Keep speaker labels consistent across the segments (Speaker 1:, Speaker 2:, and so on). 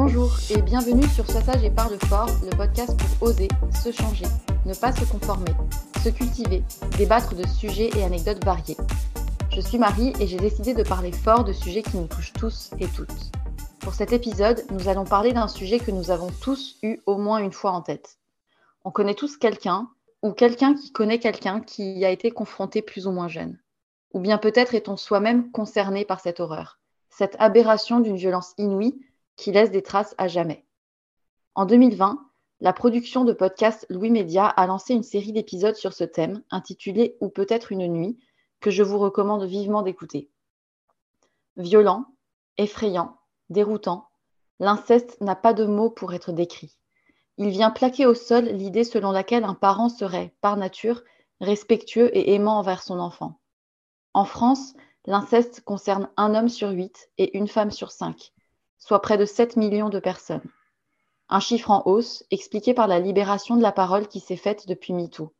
Speaker 1: Bonjour et bienvenue sur Sois sage et parle fort, le podcast pour oser, se changer, ne pas se conformer, se cultiver, débattre de sujets et anecdotes variés. Je suis Marie et j'ai décidé de parler fort de sujets qui nous touchent tous et toutes. Pour cet épisode, nous allons parler d'un sujet que nous avons tous eu au moins une fois en tête. On connaît tous quelqu'un ou quelqu'un qui connaît quelqu'un qui a été confronté plus ou moins jeune. Ou bien peut-être est-on soi-même concerné par cette horreur, cette aberration d'une violence inouïe qui laisse des traces à jamais. En 2020, la production de podcast Louis Média a lancé une série d'épisodes sur ce thème intitulé Ou peut-être une nuit, que je vous recommande vivement d'écouter. Violent, effrayant, déroutant, l'inceste n'a pas de mots pour être décrit. Il vient plaquer au sol l'idée selon laquelle un parent serait, par nature, respectueux et aimant envers son enfant. En France, l'inceste concerne un homme sur huit et une femme sur cinq, soit près de 7 millions de personnes. Un chiffre en hausse, expliqué par la libération de la parole qui s'est faite depuis MeToo.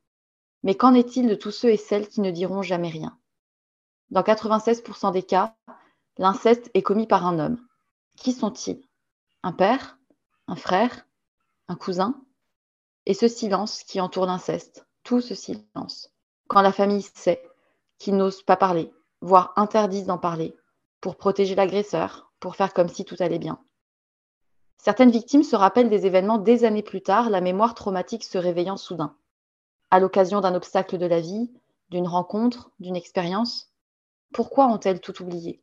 Speaker 1: Mais qu'en est-il de tous ceux et celles qui ne diront jamais rien? Dans 96% des cas, l'inceste est commis par un homme. Qui sont-ils? Un père? Un frère? Un cousin? Et ce silence qui entoure l'inceste, tout ce silence, quand la famille sait qu'ils n'osent pas parler, voire interdisent d'en parler, pour protéger l'agresseur, pour faire comme si tout allait bien. Certaines victimes se rappellent des événements des années plus tard, la mémoire traumatique se réveillant soudain.
Speaker 2: à l'occasion d'un obstacle de la vie, d'une rencontre, d'une expérience Pourquoi ont-elles tout oublié?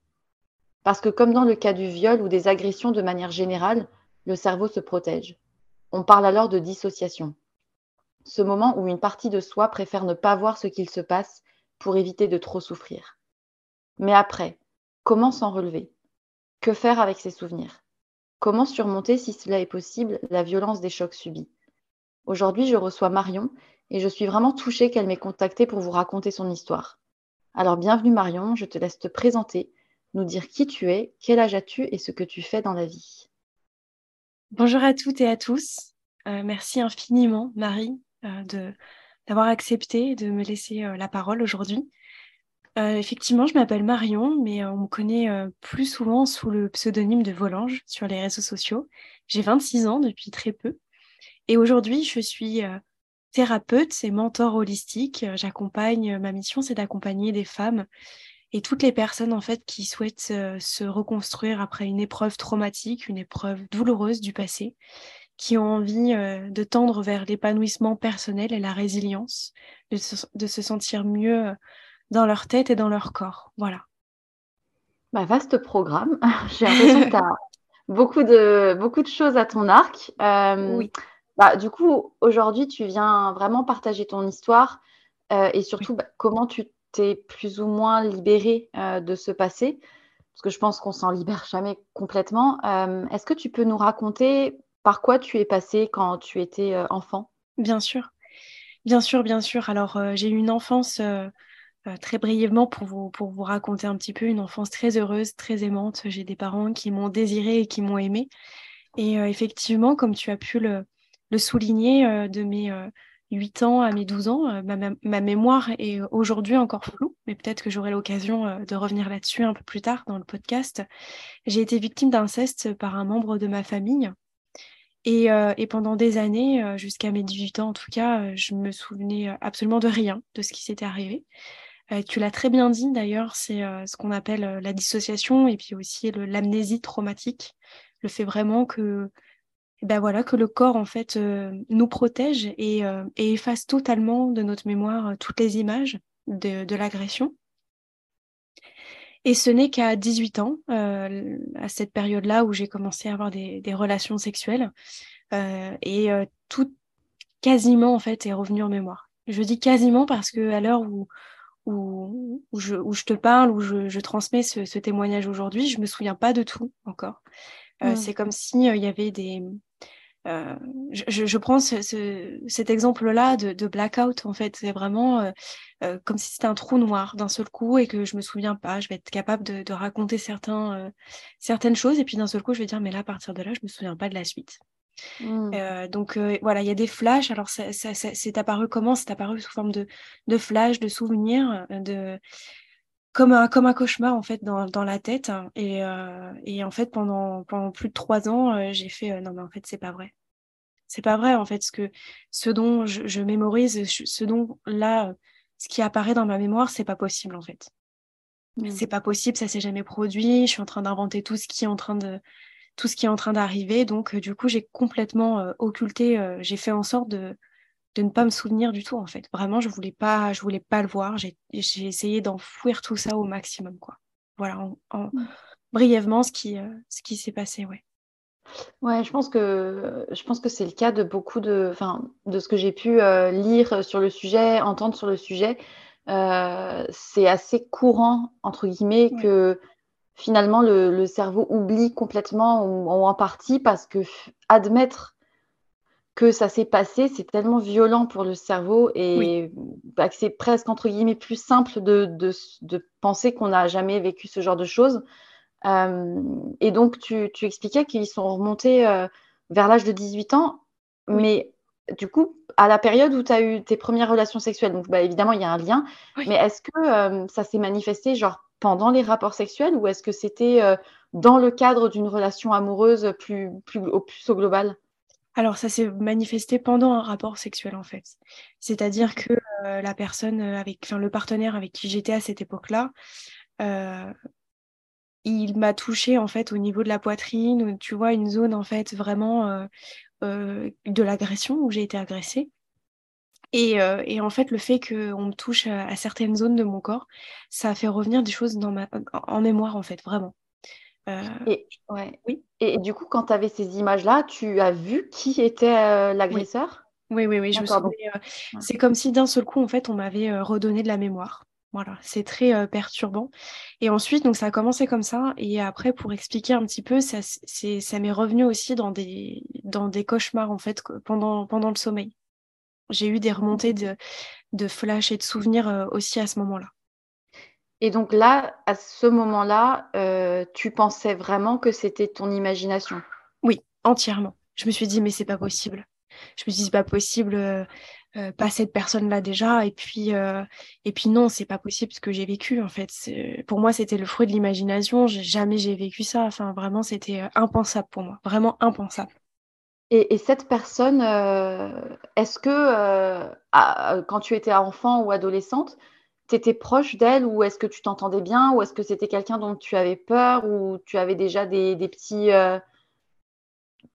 Speaker 2: Parce que comme dans le cas du viol ou des agressions de manière générale, le cerveau se protège. On parle alors de dissociation. Ce moment où une partie de soi préfère ne pas voir ce qu'il se passe pour éviter de trop souffrir. Mais après, comment s'en relever? Que faire avec ces souvenirs? Comment surmonter, si cela est possible, la violence des chocs subis? Aujourd'hui, je reçois Marion et je suis vraiment touchée qu'elle m'ait contactée pour vous raconter son histoire. Alors bienvenue Marion, je te laisse te présenter, nous dire qui tu es, quel âge as-tu et ce que tu fais dans la vie.
Speaker 3: Bonjour à toutes et à tous. Euh, merci infiniment Marie euh, d'avoir accepté de me laisser euh, la parole aujourd'hui. Effectivement, je m'appelle Marion, mais on me connaît plus souvent sous le pseudonyme de Volange sur les réseaux sociaux. J'ai 26 ans depuis très peu. Et aujourd'hui, je suis thérapeute et mentor holistique. J'accompagne, ma mission, c'est d'accompagner des femmes et toutes les personnes en fait qui souhaitent se reconstruire après une épreuve traumatique, une épreuve douloureuse du passé, qui ont envie de tendre vers l'épanouissement personnel et la résilience, de se, sentir mieux dans leur tête et dans leur corps. Voilà.
Speaker 2: Bah, vaste programme. J'ai l'impression que tu as beaucoup de, beaucoup de choses à ton arc.
Speaker 3: oui.
Speaker 2: Bah, du coup, aujourd'hui, tu viens vraiment partager ton histoire euh, et surtout bah, comment tu t'es plus ou moins libérée euh, de ce passé, parce que je pense qu'on s'en libère jamais complètement. Euh, est-ce que tu peux nous raconter par quoi tu es passée quand tu étais enfant?
Speaker 3: Bien sûr, bien sûr, bien sûr. Alors, j'ai eu une enfance très brièvement pour vous, pour vous raconter un petit peu, une enfance très heureuse, très aimante. J'ai des parents qui m'ont désirée et qui m'ont aimée. Et effectivement, comme tu as pu le, souligner euh, de mes 8 euh, ans à mes 12 ans. Euh, ma, mémoire est aujourd'hui encore floue, mais peut-être que j'aurai l'occasion de revenir là-dessus un peu plus tard dans le podcast. J'ai été victime d'inceste par un membre de ma famille. Et, pendant des années, jusqu'à mes 18 ans en tout cas, je me souvenais absolument de rien de ce qui s'était arrivé. Tu l'as très bien dit d'ailleurs, c'est ce qu'on appelle la dissociation et puis aussi l'amnésie traumatique. Le fait vraiment que ben voilà, que le corps en fait euh, nous protège euh, et, efface totalement de notre mémoire euh, toutes les images de, l'agression. Et ce n'est qu'à 18 ans, à cette période-là où j'ai commencé à avoir des, relations sexuelles, et tout quasiment en fait est revenu en mémoire. Je dis quasiment parce que à l'heure où, où, je, te parle, où je, transmets ce, ce témoignage aujourd'hui, je me souviens pas de tout encore. Mmh. C'est comme s'il y avait des, euh, je, prends cet exemple-là de, blackout, en fait. C'est vraiment euh, euh, comme si c'était un trou noir d'un seul coup et que je me souviens pas. Je vais être capable de, raconter certains, certaines choses et puis d'un seul coup, je vais dire, mais là, à partir de là, je me souviens pas de la suite. Mmh. donc voilà, il y a des flashs. Alors, c'est apparu comment? C'est apparu sous forme de, de flashs, de souvenirs, de comme un, comme un cauchemar en fait dans, dans la tête. Et, euh, et, en fait, pendant, pendant plus de trois ans, euh, j'ai fait euh, non, mais en fait, c'est pas vrai. C'est pas vrai en fait ce, que, ce dont je, je mémorise, ce dont là, ce qui apparaît dans ma mémoire, c'est pas possible en fait. Mmh. C'est pas possible, ça s'est jamais produit. Je suis en train d'inventer tout ce qui est en train de tout ce qui est en train d'arriver. Donc, du coup, j'ai complètement occulté, j'ai fait en sorte de, de ne pas me souvenir du tout en fait. Vraiment, je voulais pas, je voulais pas le voir. J'ai essayé d'enfouir tout ça au maximum quoi. Voilà, en, mmh. brièvement ce qui, euh, ce qui s'est passé, ouais.
Speaker 2: Ouais, je pense que je pense que c'est le cas de beaucoup de, enfin, de ce que j'ai pu euh, lire sur le sujet, entendre sur le sujet. Euh, c'est assez courant entre guillemets que finalement le, cerveau oublie complètement ou, ou, en partie parce que admettre que ça s'est passé, c'est tellement violent pour le cerveau et bah, que c'est presque entre guillemets plus simple de, de, penser qu'on n'a jamais vécu ce genre de choses. Euh, et donc, tu, tu expliquais qu'ils sont remontés euh, vers l'âge de 18 ans, mais du coup, à la période où tu as eu tes premières relations sexuelles, donc bah, évidemment, il y a un lien, mais est-ce que euh, ça s'est manifesté genre pendant les rapports sexuels ou est-ce que c'était dans le cadre d'une relation amoureuse plus, plus, au, plus au global?
Speaker 3: Alors, ça s'est manifesté pendant un rapport sexuel, en fait. C'est-à-dire que euh, la personne euh, avec, enfin, le partenaire avec qui j'étais à cette époque-là, euh, il m'a touché en fait au niveau de la poitrine, tu vois, une zone en fait vraiment de l'agression où j'ai été agressée. Et, en fait, le fait qu'on me touche à, certaines zones de mon corps, ça a fait revenir des choses dans ma, en mémoire, en fait, vraiment.
Speaker 2: et, ouais. oui. et, du coup, quand tu avais ces images-là, tu as vu qui était l'agresseur?
Speaker 3: Oui, oui, oui, je me souviens. C'est comme si d'un seul coup, en fait, on m'avait redonné de la mémoire. Voilà, c'est très perturbant. Et ensuite, donc ça a commencé comme ça. Et après, pour expliquer un petit peu, ça, ça m'est revenu aussi dans des, dans des cauchemars, en fait, pendant, pendant le sommeil. J'ai eu des remontées de, de flash et de souvenirs aussi à ce moment-là.
Speaker 2: Et donc là, à ce moment-là, tu pensais vraiment que c'était ton imagination?
Speaker 3: Oui, entièrement. Je me suis dit, mais c'est pas possible. Je me dis c'est pas possible euh, euh, pas cette personne là déjà. Et puis euh, et puis non c'est pas possible ce que j'ai vécu en fait. Pour moi c'était le fruit de l'imagination. Jamais j'ai vécu ça. Enfin vraiment c'était impensable pour moi. Vraiment impensable
Speaker 2: et, cette personne est-ce que quand tu étais enfant ou adolescente tu étais proche d'elle ou est-ce que tu t'entendais bien ou est-ce que c'était quelqu'un dont tu avais peur ou tu avais déjà des, petits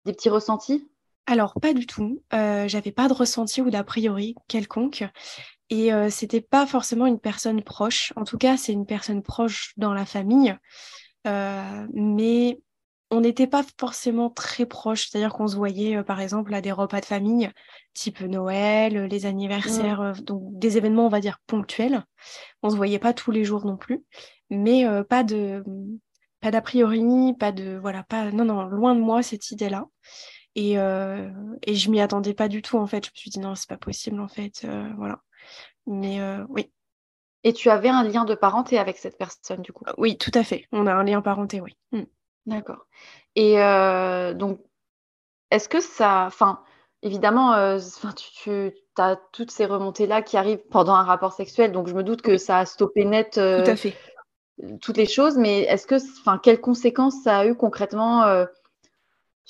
Speaker 2: des petits ressentis?
Speaker 3: Alors, pas du tout. Euh, j'avais pas de ressenti ou d'a priori quelconque. Et euh, c'était pas forcément une personne proche. En tout cas, c'est une personne proche dans la famille. Euh, mais on n'était pas forcément très proches. C'est-à-dire qu'on se voyait, par exemple, à des repas de famille, type Noël, les anniversaires, donc des événements, on va dire, ponctuels. On se voyait pas tous les jours non plus. Mais pas de pas d'a priori, pas de voilà, pas non non, loin de moi cette idée-là. Et, euh, et je m'y attendais pas du tout, en fait. Je me suis dit, non, c'est pas possible, en fait. Euh, voilà. Mais euh, oui.
Speaker 2: Et tu avais un lien de parenté avec cette personne, du coup?
Speaker 3: Oui, tout à fait. On a un lien parenté, oui. Mmh.
Speaker 2: D'accord. Et donc, est-ce que ça. Enfin, évidemment, tu, as toutes ces remontées-là qui arrivent pendant un rapport sexuel, donc je me doute que ça a stoppé net.
Speaker 3: tout à fait.
Speaker 2: Toutes les choses, mais est-ce que. Enfin, quelles conséquences ça a eu concrètement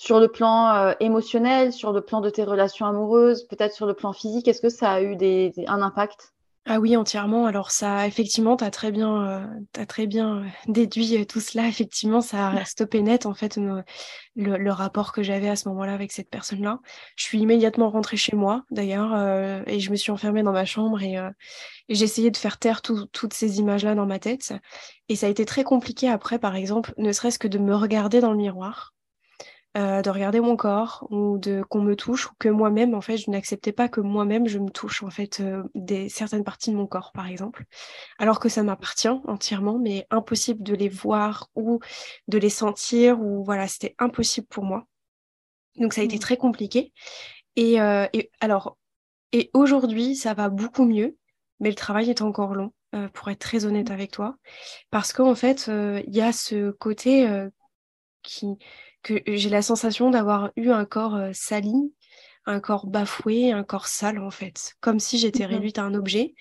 Speaker 2: sur le plan euh, émotionnel, sur le plan de tes relations amoureuses, peut-être sur le plan physique, est-ce que ça a eu des, un impact?
Speaker 3: Ah oui, entièrement. Alors ça, effectivement, tu as très bien, euh, as très bien euh, déduit tout cela. Effectivement, ça a stoppé net, en fait, le, rapport que j'avais à ce moment-là avec cette personne-là. Je suis immédiatement rentrée chez moi, d'ailleurs, et je me suis enfermée dans ma chambre et, essayé de faire taire toutes ces images-là dans ma tête. Et ça a été très compliqué après, par exemple, ne serait-ce que de me regarder dans le miroir euh, de regarder mon corps ou de qu'on me touche ou que moi-même en fait je n'acceptais pas que moi-même je me touche en fait euh, des certaines parties de mon corps par exemple alors que ça m'appartient entièrement mais impossible de les voir ou de les sentir ou voilà c'était impossible pour moi donc ça a été mmh. très compliqué et, euh, et alors et aujourd'hui ça va beaucoup mieux mais le travail est encore long pour être très honnête mmh. avec toi parce qu'en fait il y a ce côté qui que j'ai la sensation d'avoir eu un corps sali, un corps bafoué, un corps sale en fait, comme si j'étais réduite à un objet.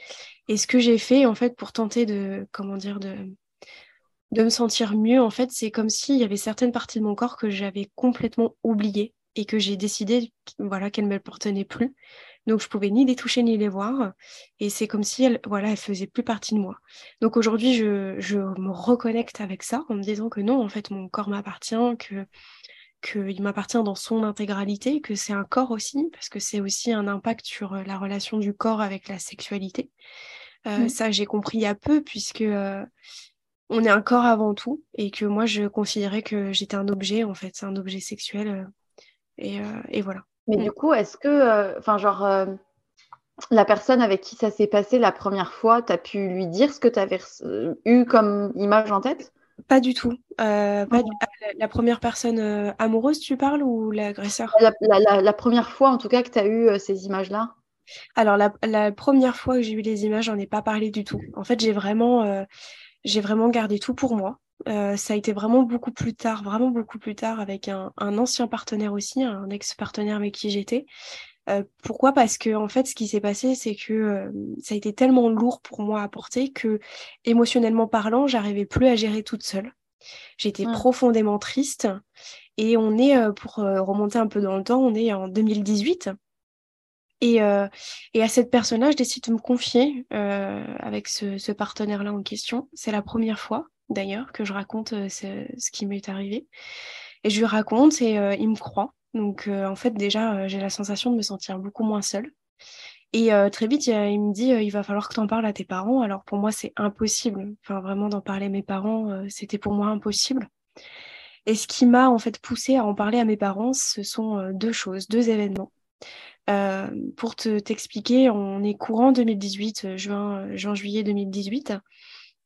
Speaker 3: Et ce que j'ai fait en fait pour tenter de, comment dire, de, de me sentir mieux, en fait, c'est comme s'il y avait certaines parties de mon corps que j'avais complètement oubliées et que j'ai décidé, voilà, qu'elles ne m'appartenaient plus. Donc, je pouvais ni les toucher ni les voir. Et c'est comme si elles, voilà, elles faisaient plus partie de moi. Donc, aujourd'hui, je, je, me reconnecte avec ça en me disant que non, en fait, mon corps m'appartient, que qu'il m'appartient dans son intégralité, que c'est un corps aussi, parce que c'est aussi un impact sur euh, la relation du corps avec la sexualité. Euh, mmh. Ça, j'ai compris il y a peu, puisque euh, on est un corps avant tout, et que moi, je considérais que j'étais un objet, en fait, c'est un objet sexuel. et, et voilà.
Speaker 2: Mais mm. du coup, est-ce que, euh, enfin, genre, euh, la personne avec qui ça s'est passé la première fois, tu as pu lui dire ce que tu avais euh, eu comme image en tête?
Speaker 3: Pas du tout. Pas ah, la, première personne amoureuse, tu parles, ou l'agresseur?
Speaker 2: La, première fois, en tout cas, que tu as eu ces images-là?
Speaker 3: Alors, la, première fois que j'ai eu les images, j'en ai pas parlé du tout. En fait, j'ai vraiment, j'ai vraiment gardé tout pour moi. Euh, ça a été vraiment beaucoup plus tard, vraiment beaucoup plus tard, avec un, ancien partenaire aussi, un ex-partenaire avec qui j'étais. Euh, pourquoi? Parce que en fait, ce qui s'est passé, c'est que euh, ça a été tellement lourd pour moi à porter que, émotionnellement parlant, j'arrivais plus à gérer toute seule. J'étais mmh. profondément triste. Et on est, pour remonter un peu dans le temps, on est en 2018. Et, et à cette personne-là, je décide de me confier avec ce, ce partenaire-là en question. C'est la première fois d'ailleurs, que je raconte euh, ce, qui m'est arrivé. Et je lui raconte et euh, il me croit. Donc euh, en fait déjà, j'ai la sensation de me sentir beaucoup moins seule. Et très vite, il, me dit, il va falloir que tu en parles à tes parents. Alors pour moi, c'est impossible. Enfin, vraiment, d'en parler à mes parents, c'était pour moi impossible. Et ce qui m'a en fait poussé à en parler à mes parents, ce sont deux choses, deux événements. pour te t'expliquer, on est courant 2018, juin, juin, juillet 2018,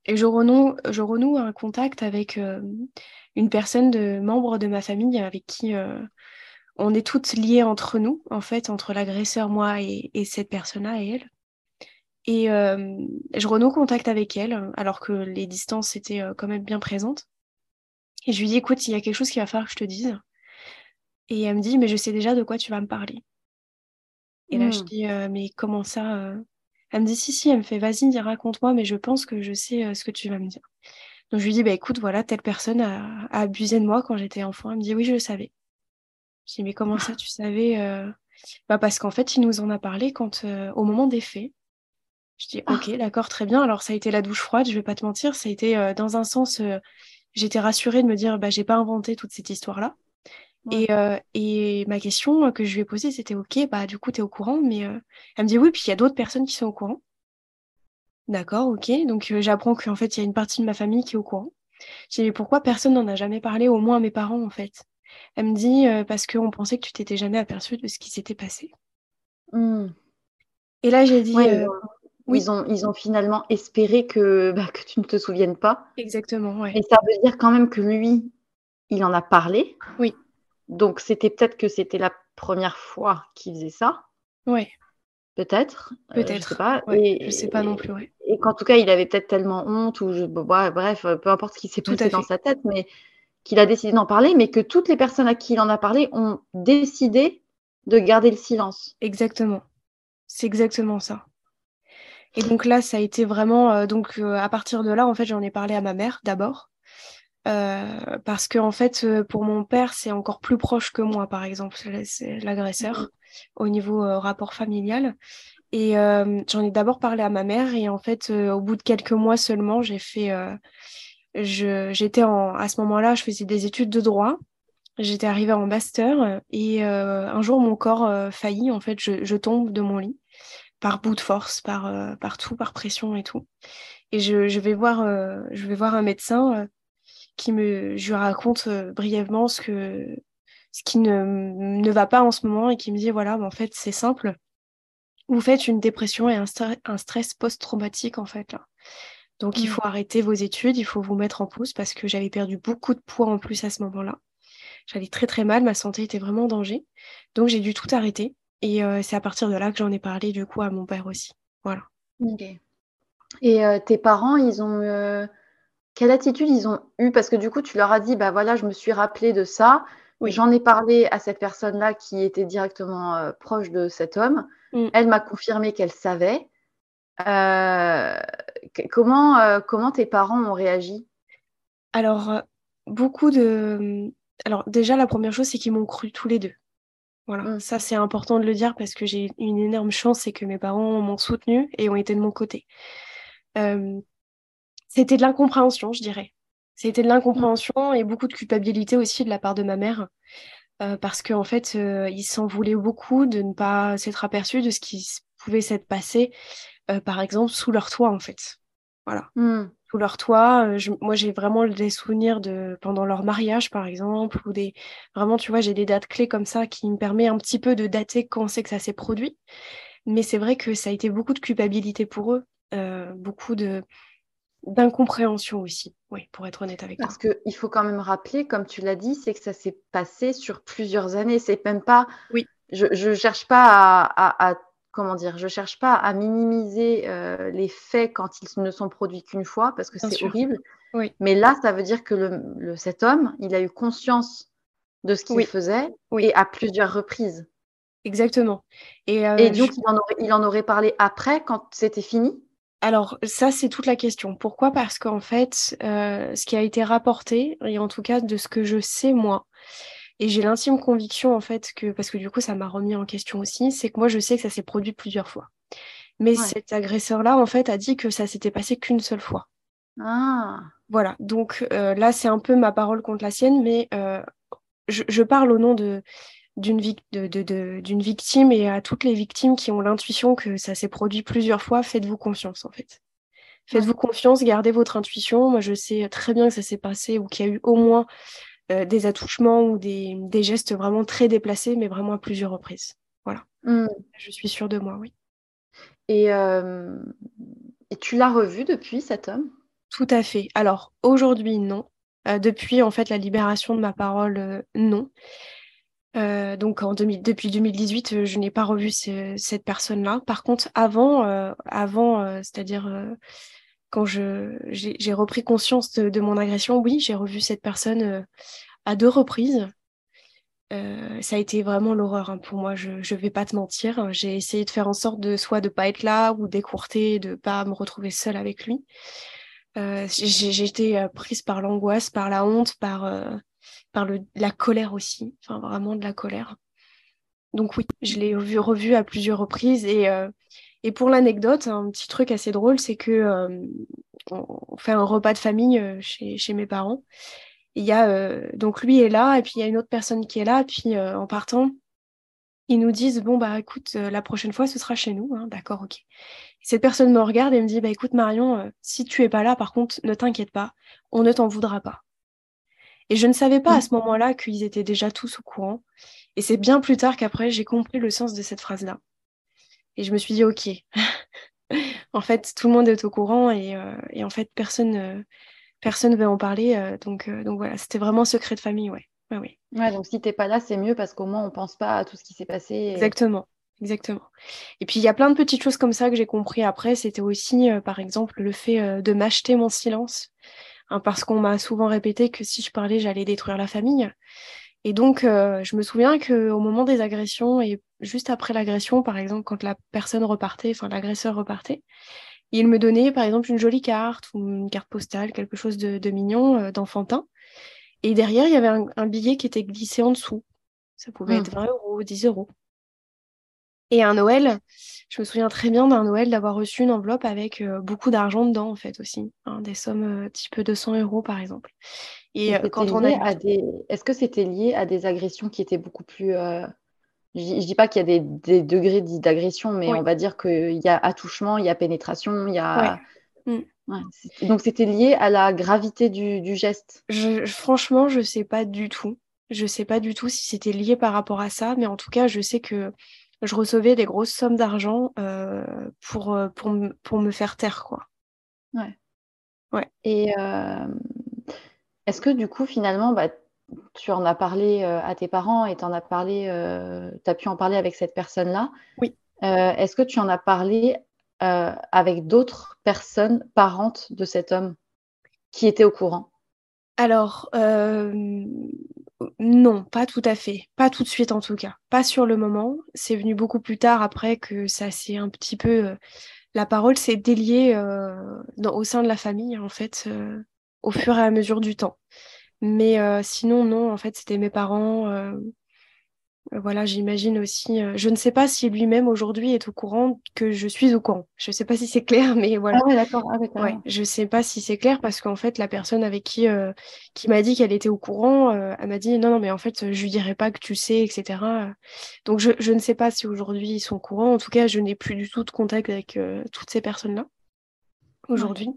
Speaker 3: et je renoue, je renoue un contact avec une personne de membre de ma famille avec qui on est toutes liées entre nous, en fait, entre l'agresseur, moi et, cette personne-là et elle. Et je renoue contact avec elle, alors que les distances étaient quand même bien présentes. Et je lui dis, écoute, il y a quelque chose qu'il va falloir que je te dise. Et elle me dit, mais je sais déjà de quoi tu vas me parler. Et là, je hmm. dis, mais comment ça Elle me dit, si, si, elle me fait, vas-y, raconte-moi, mais je pense que je sais ce que tu vas me dire. Donc je lui dis, bah écoute, voilà, telle personne a, a abusé de moi quand j'étais enfant. Elle me dit, oui, je le savais. Je dis, mais comment ça, tu savais euh? bah Parce qu'en fait, il nous en a parlé quand, euh, au moment des faits. Je dis, ok, ah. d'accord, très bien. Alors, ça a été la douche froide, je vais pas te mentir. Ça a été, euh, dans un sens, j'étais rassurée de me dire, bah, j'ai pas inventé toute cette histoire-là. Et, et, ma question que je lui ai posée, c'était, ok, bah, du coup, tu es au courant, mais elle me dit, oui, puis il y a d'autres personnes qui sont au courant. D'accord, ok. Donc, j'apprends qu'en fait, il y a une partie de ma famille qui est au courant. Dis, mais pourquoi personne n'en a jamais parlé, au moins à mes parents, en fait? Elle me dit euh, parce qu'on pensait que tu t'étais jamais aperçu de ce qui s'était passé.
Speaker 2: Hmm.
Speaker 3: Et là, j'ai dit.
Speaker 2: Euh, ils, ont, ils ont finalement espéré que, bah, que tu ne te souviennes pas.
Speaker 3: Exactement, ouais.
Speaker 2: Et ça veut dire quand même que lui, il en a parlé.
Speaker 3: Oui.
Speaker 2: Donc, c'était peut-être que c'était la première fois qu'il faisait ça.
Speaker 3: Oui.
Speaker 2: Peut-être.
Speaker 3: Euh, peut-être. je
Speaker 2: sais pas.
Speaker 3: et, je sais pas non plus, ouais.
Speaker 2: Et qu'en tout cas, il avait peut-être tellement honte ou je, bref, peu importe ce qui s'est passé dans sa tête, mais qu'il a décidé d'en parler, mais que toutes les personnes à qui il en a parlé ont décidé de garder le silence.
Speaker 3: Exactement. C'est exactement ça. Et donc là, ça a été vraiment. Euh, donc euh, à partir de là, en fait, j'en ai parlé à ma mère d'abord. Euh, parce que en fait, pour mon père, c'est encore plus proche que moi, par exemple, c'est l'agresseur mmh. au niveau rapport familial. Et j'en ai d'abord parlé à ma mère, et en fait, au bout de quelques mois seulement, j'ai fait j'étais en, à ce moment-là, je faisais des études de droit. J'étais arrivée en master et euh, un jour mon corps euh, faillit. En fait, je, je, tombe de mon lit par bout de force, par, euh, par tout, par pression et tout. Et je, je vais voir, je vais voir un médecin qui me, je lui raconte brièvement ce que, ce qui ne, ne va pas en ce moment et qui me dit voilà, en fait, c'est simple. Vous faites une dépression et un, un stress post-traumatique en fait là. Donc il mmh. faut arrêter vos études, il faut vous mettre en pause parce que j'avais perdu beaucoup de poids en plus à ce moment-là. J'allais très très mal, ma santé était vraiment en danger. Donc j'ai dû tout arrêter. Et euh, c'est à partir de là que j'en ai parlé du coup à mon père aussi. Voilà.
Speaker 2: Ok. Et euh, tes parents, ils ont euh, quelle attitude ils ont eu Parce que du coup, tu leur as dit, bah voilà, je me suis rappelé de ça. Oui. J'en ai parlé à cette personne-là qui était directement proche de cet homme. Mmh. Elle m'a confirmé qu'elle savait. Euh, comment, euh, comment tes parents ont réagi?
Speaker 3: Alors, euh, beaucoup de. Alors, déjà, la première chose, c'est qu'ils m'ont cru tous les deux. Voilà, mmh. ça c'est important de le dire parce que j'ai une énorme chance, c'est que mes parents m'ont soutenue et ont été de mon côté. C'était de l'incompréhension, je dirais. C'était de l'incompréhension et beaucoup de culpabilité aussi de la part de ma mère. parce qu'en fait, ils s'en voulaient beaucoup de ne pas s'être aperçus de ce qui pouvait s'être passé euh, par exemple, sous leur toit, en fait. Voilà.
Speaker 2: Hmm.
Speaker 3: Sous leur toit, euh, moi j'ai vraiment des souvenirs de pendant leur mariage, par exemple, ou des vraiment, tu vois, j'ai des dates clés comme ça qui me permet un petit peu de dater quand c'est que ça s'est produit. Mais c'est vrai que ça a été beaucoup de culpabilité pour eux, euh, beaucoup de d'incompréhension aussi, oui, pour être honnête avec
Speaker 2: toi. Parce qu'il faut quand même rappeler, comme tu l'as dit, c'est que ça s'est passé sur plusieurs années. C'est même pas.
Speaker 3: Oui.
Speaker 2: Je ne cherche pas à, à comment dire, je cherche pas à minimiser euh, les faits quand ils ne sont produits qu'une fois parce que c'est horrible.
Speaker 3: Oui.
Speaker 2: Mais là, ça veut dire que le, cet homme, il a eu conscience de ce qu'il faisait et à plusieurs reprises.
Speaker 3: Exactement.
Speaker 2: Et, euh, donc, il, en aurait, parlé après, quand c'était fini?
Speaker 3: Alors, ça, c'est toute la question. Pourquoi? Parce qu'en fait, euh, ce qui a été rapporté, et en tout cas de ce que je sais moi, et j'ai l'intime conviction, en fait, que, parce que du coup, ça m'a remis en question aussi, c'est que moi, je sais que ça s'est produit plusieurs fois. Mais cet agresseur-là, en fait, a dit que ça s'était passé qu'une seule fois.
Speaker 2: Ah.
Speaker 3: Voilà. Donc euh, là, c'est un peu ma parole contre la sienne, mais euh, je, parle au nom de, d'une victime et à toutes les victimes qui ont l'intuition que ça s'est produit plusieurs fois, faites-vous confiance en fait. Faites-vous confiance, gardez votre intuition. Moi, je sais très bien que ça s'est passé ou qu'il y a eu au moins euh, des attouchements ou des, gestes vraiment très déplacés, mais vraiment à plusieurs reprises. Voilà. Mmh. Je suis sûre de moi, oui.
Speaker 2: Et, euh, et tu l'as revu depuis cet homme?
Speaker 3: Tout à fait. Alors, aujourd'hui, non. Euh, depuis, en fait, la libération de ma parole, non. Donc en depuis 2018, je n'ai pas revu cette personne-là. Par contre, avant, avant c'est-à-dire quand j'ai repris conscience de, mon agression, oui, j'ai revu cette personne à deux reprises. ça a été vraiment l'horreur hein, pour moi, je ne vais pas te mentir. J'ai essayé de faire en sorte de soit de pas être là ou d'écourter, de pas me retrouver seule avec lui. j'ai été prise par l'angoisse, par la honte, par par le, la colère aussi, enfin vraiment de la colère. Donc oui, je l'ai revu, revu, à plusieurs reprises et, euh, et pour l'anecdote, un petit truc assez drôle, c'est que euh, on fait un repas de famille euh, chez, chez, mes parents. Il y a donc lui est là et puis il y a une autre personne qui est là. Et puis en partant, ils nous disent bon bah écoute, la prochaine fois ce sera chez nous, hein, d'accord, ok. cette personne me regarde et me dit bah écoute Marion, si tu es pas là, par contre, ne t'inquiète pas, on ne t'en voudra pas. Et je ne savais pas à mmh. ce moment-là qu'ils étaient déjà tous au courant. Et c'est bien plus tard qu'après, j'ai compris le sens de cette phrase-là. Et je me suis dit, OK, en fait, tout le monde est au courant et, euh, en fait, personne ne personne veut en parler. Euh, donc, euh, donc voilà, c'était vraiment secret de famille, ouais. Ouais,
Speaker 2: ouais donc si t'es pas là, c'est mieux parce qu'au moins, on pense pas à tout ce qui s'est passé.
Speaker 3: Exactement. Exactement. Et puis il y a plein de petites choses comme ça que j'ai compris après. C'était aussi, par exemple, le fait de m'acheter mon silence. Hein, parce qu'on m'a souvent répété que si je parlais, j'allais détruire la famille. Et donc, euh, je me souviens qu'au moment des agressions et juste après l'agression, par exemple, quand la personne repartait, enfin l'agresseur repartait, il me donnait par exemple une jolie carte ou une carte postale, quelque chose de, mignon, euh, d'enfantin. Et derrière, il y avait un, billet qui était glissé en dessous. Ça pouvait être 20 mmh. euros, 10 euros. Et un Noël, je me souviens très bien d'un Noël d'avoir reçu une enveloppe avec euh, beaucoup d'argent dedans, en fait, aussi. Hein, des sommes euh, type 200 euros, par exemple.
Speaker 2: Et, euh, quand on a. Des... Est-ce que c'était lié à des agressions qui étaient beaucoup plus. Je, ne dis pas qu'il y a des, degrés d'agression, mais on va dire qu'il y a attouchement, il y a pénétration, il y a. Mm. Donc c'était lié à la gravité du, geste.
Speaker 3: Je, franchement, je sais pas du tout. Je sais pas du tout si c'était lié par rapport à ça, mais en tout cas, je sais que je recevais des grosses sommes d'argent euh, pour, euh, pour, pour, me faire taire, quoi.
Speaker 2: Ouais. Ouais. Et euh, est-ce que du coup, finalement, bah, tu en as parlé à tes parents et tu en as parlé, tu as pu en parler avec cette personne-là
Speaker 3: Oui.
Speaker 2: est-ce que tu en as parlé avec d'autres personnes parentes de cet homme qui étaient au courant?
Speaker 3: Alors, non, pas tout à fait. Pas tout de suite en tout cas. Pas sur le moment. C'est venu beaucoup plus tard après que ça s'est un petit peu... Euh, la parole s'est déliée euh, au sein de la famille en fait euh, au fur et à mesure du temps. Mais sinon non, en fait c'était mes parents, voilà, j'imagine aussi. Euh, je ne sais pas si lui-même aujourd'hui est au courant que je suis au courant. Je ne sais pas si c'est clair, mais voilà.
Speaker 2: Ah ouais, d'accord. Ah
Speaker 3: ouais, je ne sais pas si c'est clair parce qu'en fait, la personne avec qui euh, qui m'a dit qu'elle était au courant, elle m'a dit non, non, mais en fait, je lui dirai pas que tu sais, etc. Donc, je, je ne sais pas si aujourd'hui ils sont au courant. En tout cas, je n'ai plus du tout de contact avec toutes ces personnes-là aujourd'hui.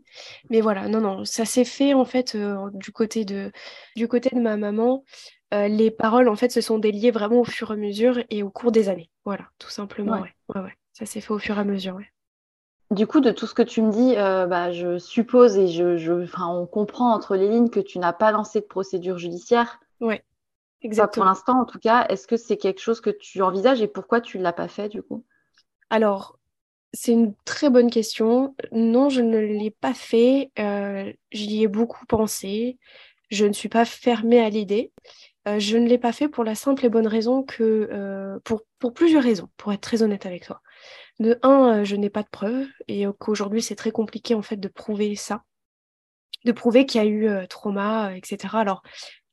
Speaker 3: Mais voilà, non, non, ça s'est fait en fait du côté de du côté de ma maman. Euh, les paroles, en fait, se sont déliées vraiment au fur et à mesure et au cours des années. Voilà, tout simplement. Ouais. Ouais, Ça s'est fait au fur et à mesure.
Speaker 2: Du coup, de tout ce que tu me dis, euh, bah, je suppose et je, je on comprend entre les lignes que tu n'as pas lancé de procédure judiciaire.
Speaker 3: Oui, exactement.
Speaker 2: pour l'instant, en tout cas. Est-ce que c'est quelque chose que tu envisages et pourquoi tu ne l'as pas fait, du coup?
Speaker 3: Alors, c'est une très bonne question. Non, je ne l'ai pas fait. Euh, j'y ai beaucoup pensé. Je ne suis pas fermée à l'idée. Euh, je ne l'ai pas fait pour la simple et bonne raison que, euh, pour, plusieurs raisons, pour être très honnête avec toi. De un, euh, je n'ai pas de preuves et qu'aujourd'hui c'est très compliqué en fait de prouver ça, de prouver qu'il y a eu trauma, etc. Alors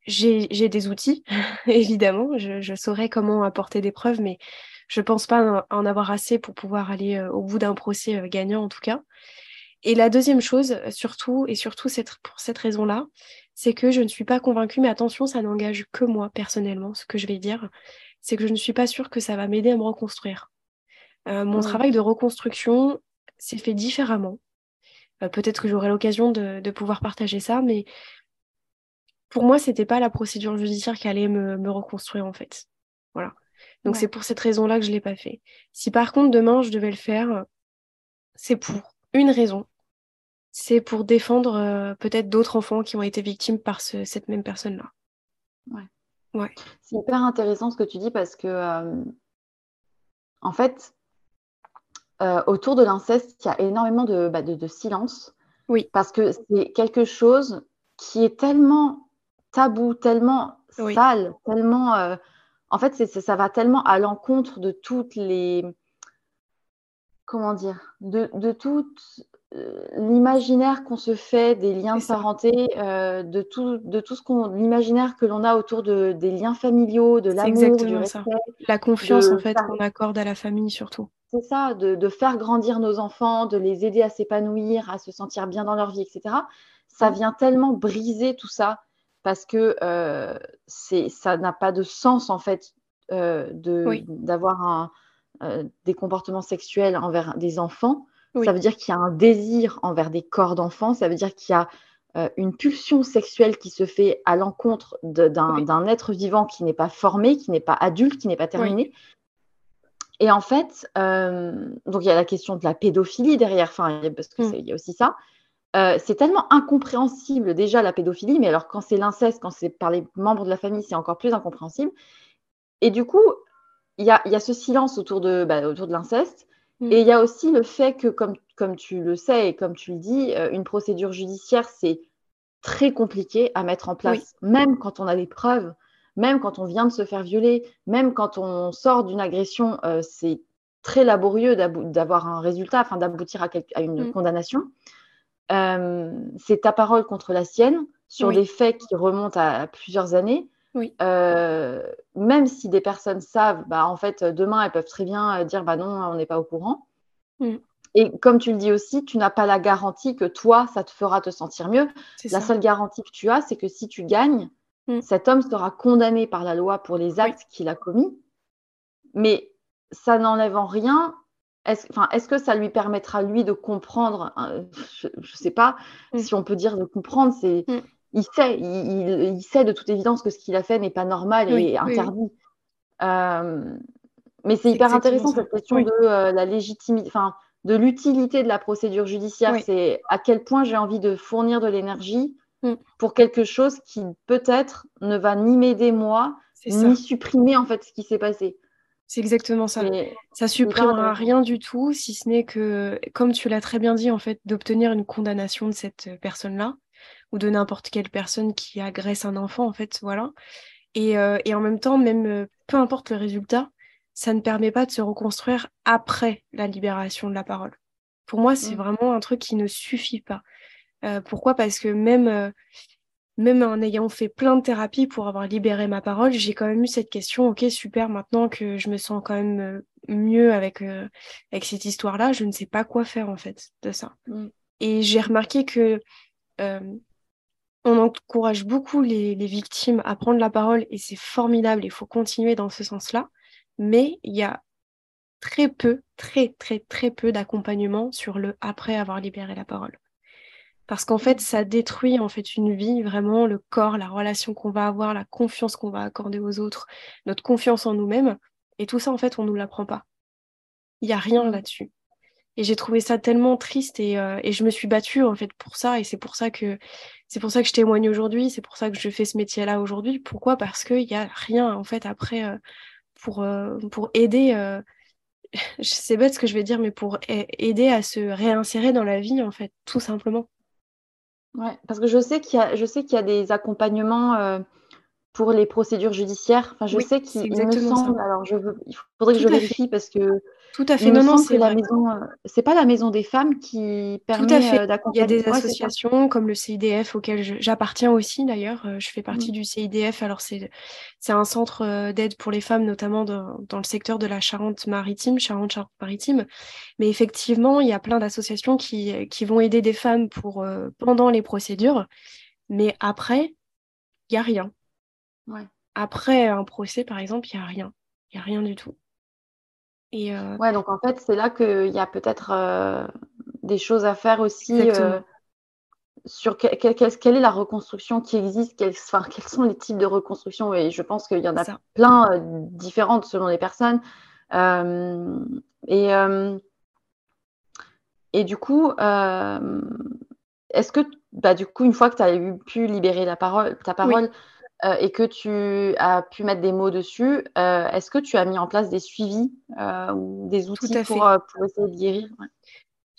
Speaker 3: j'ai des outils, évidemment, je, saurais comment apporter des preuves, mais je pense pas en avoir assez pour pouvoir aller au bout d'un procès gagnant en tout cas. Et la deuxième chose, surtout, et surtout pour cette raison-là, c'est que je ne suis pas convaincue, mais attention, ça n'engage que moi personnellement, ce que je vais dire. c'est que je ne suis pas sûre que ça va m'aider à me reconstruire. mon travail de reconstruction s'est fait différemment. Peut-être que j'aurai l'occasion de, pouvoir partager ça, mais pour moi, c'était pas la procédure judiciaire qui allait me, reconstruire en fait. Voilà. Donc c'est pour cette raison-là que je l'ai pas fait. Si par contre demain je devais le faire, c'est pour une raison. C'est pour défendre euh, peut-être d'autres enfants qui ont été victimes par cette même personne-là.
Speaker 2: Ouais. ouais. C'est hyper intéressant ce que tu dis parce que, euh, en fait, euh, autour de l'inceste, il y a énormément de, bah, silence.
Speaker 3: Oui.
Speaker 2: Parce que c'est quelque chose qui est tellement tabou, tellement sale, tellement. en fait, ça va tellement à l'encontre de toutes les comment dire, de, de tout euh, l'imaginaire qu'on se fait des liens de parenté, euh, de, tout, de tout ce qu'on, l'imaginaire que l'on a autour de, des liens familiaux, de l'amour, du respect.
Speaker 3: La confiance en fait qu'on accorde à la famille surtout.
Speaker 2: C'est ça, de, de, faire grandir nos enfants, de les aider à s'épanouir, à se sentir bien dans leur vie, etc. Ça vient tellement briser tout ça parce que euh, c'est, ça n'a pas de sens en fait de, d'avoir un, euh, des comportements sexuels envers des enfants, ça veut dire qu'il y a un désir envers des corps d'enfants, ça veut dire qu'il y a euh, une pulsion sexuelle qui se fait à l'encontre d'un être vivant qui n'est pas formé, qui n'est pas adulte, qui n'est pas terminé. Et en fait, euh, donc il y a la question de la pédophilie derrière, enfin, parce qu'il mm. y a aussi ça. c'est tellement incompréhensible déjà la pédophilie, mais alors quand c'est l'inceste, quand c'est par les membres de la famille, c'est encore plus incompréhensible. Et du coup, il y a, ce silence autour de, bah, autour de l'inceste. Mm. Et il y a aussi le fait que, comme, comme tu le sais et comme tu le dis, euh, une procédure judiciaire, c'est très compliqué à mettre en place, même quand on a des preuves, même quand on vient de se faire violer, même quand on sort d'une agression, euh, c'est très laborieux d'avoir un résultat, afin d'aboutir à, une mm. condamnation. Euh, c'est ta parole contre la sienne sur des faits qui remontent à plusieurs années.
Speaker 3: Oui.
Speaker 2: Euh, même si des personnes savent, bah, en fait, demain, elles peuvent très bien euh, dire, bah non, on n'est pas au courant. Mm. Et comme tu le dis aussi, tu n'as pas la garantie que toi, ça te fera te sentir mieux. La seule garantie que tu as, c'est que si tu gagnes, mm. cet homme sera condamné par la loi pour les actes qu'il a commis. Mais ça n'enlève en rien. Est-ce est que ça lui permettra, lui, de comprendre hein, Je ne sais pas mm. si on peut dire de comprendre. C'est il sait, il, sait de toute évidence que ce qu'il a fait n'est pas normal et interdit. Euh, mais c'est hyper intéressant cette question de euh, la légitimité, enfin, de l'utilité de la procédure judiciaire. C'est à quel point j'ai envie de fournir de l'énergie mm. pour quelque chose qui peut-être ne va ni m'aider moi, ni supprimer en fait ce qui s'est passé.
Speaker 3: C'est exactement ça. Ça supprimera rien du tout, si ce n'est que, comme tu l'as très bien dit, en fait, d'obtenir une condamnation de cette personne-là ou de n'importe quelle personne qui agresse un enfant, en fait, voilà. Et, euh, et en même temps, même euh, peu importe le résultat, ça ne permet pas de se reconstruire après la libération de la parole. Pour moi, c'est mmh. vraiment un truc qui ne suffit pas. Euh, pourquoi? Parce que même, même en ayant fait plein de thérapies pour avoir libéré ma parole, j'ai quand même eu cette question, ok, super, maintenant que je me sens quand même mieux avec, avec cette histoire-là, je ne sais pas quoi faire en fait de ça. Mmh. Et j'ai remarqué que on encourage beaucoup les, victimes à prendre la parole et c'est formidable, il faut continuer dans ce sens-là. Mais il y a très peu, très très très peu d'accompagnement sur le après avoir libéré la parole. Parce qu'en fait, ça détruit en fait une vie, vraiment le corps, la relation qu'on va avoir, la confiance qu'on va accorder aux autres, notre confiance en nous-mêmes. Et tout ça, en fait, on ne nous l'apprend pas. Il n'y a rien là-dessus. Et j'ai trouvé ça tellement triste et, euh, et, je me suis battue en fait pour ça et c'est pour ça que c'est pour ça que je témoigne aujourd'hui, c'est pour ça que je fais ce métier-là aujourd'hui. Pourquoi? Parce qu'il n'y a rien en fait après euh, pour, euh, pour aider. c'est bête ce que je vais dire, mais pour aider à se réinsérer dans la vie en fait, tout simplement.
Speaker 2: Ouais, parce que je sais qu'il y a, je sais qu'il y a des accompagnements pour les procédures judiciaires. Enfin, je sais qu'il me semble. Alors, je veux, il faudrait que je vérifie parce que
Speaker 3: tout à fait. non, non,
Speaker 2: c'est la maison. Euh, c'est pas la maison des femmes qui permet d'accompagner.
Speaker 3: Il y a des associations comme le CIDF auquel j'appartiens aussi d'ailleurs. Euh, je fais partie mm. du CIDF. Alors c'est c'est un centre euh, d'aide pour les femmes, notamment dans, dans le secteur de la Charente-Maritime, Charente-Charente-Maritime. Mais effectivement, il y a plein d'associations qui qui vont aider des femmes pour pendant les procédures, mais après, il y a rien.
Speaker 2: Ouais.
Speaker 3: Après un procès, par exemple, il y a rien. Il n'y a rien du tout.
Speaker 2: Et Ouais, donc en fait, c'est là qu'il y a peut-être des choses à faire aussi sur quelle est la reconstruction qui existe, quels sont les types de reconstruction. Et je pense qu'il y en a plein différentes selon les personnes. et, et du coup, est-ce que, bah, du coup, une fois que tu as eu, pu libérer la parole, ta parole euh, et que tu as pu mettre des mots dessus, euh, est-ce que tu as mis en place des suivis euh, ou des outils pour, pour, essayer de guérir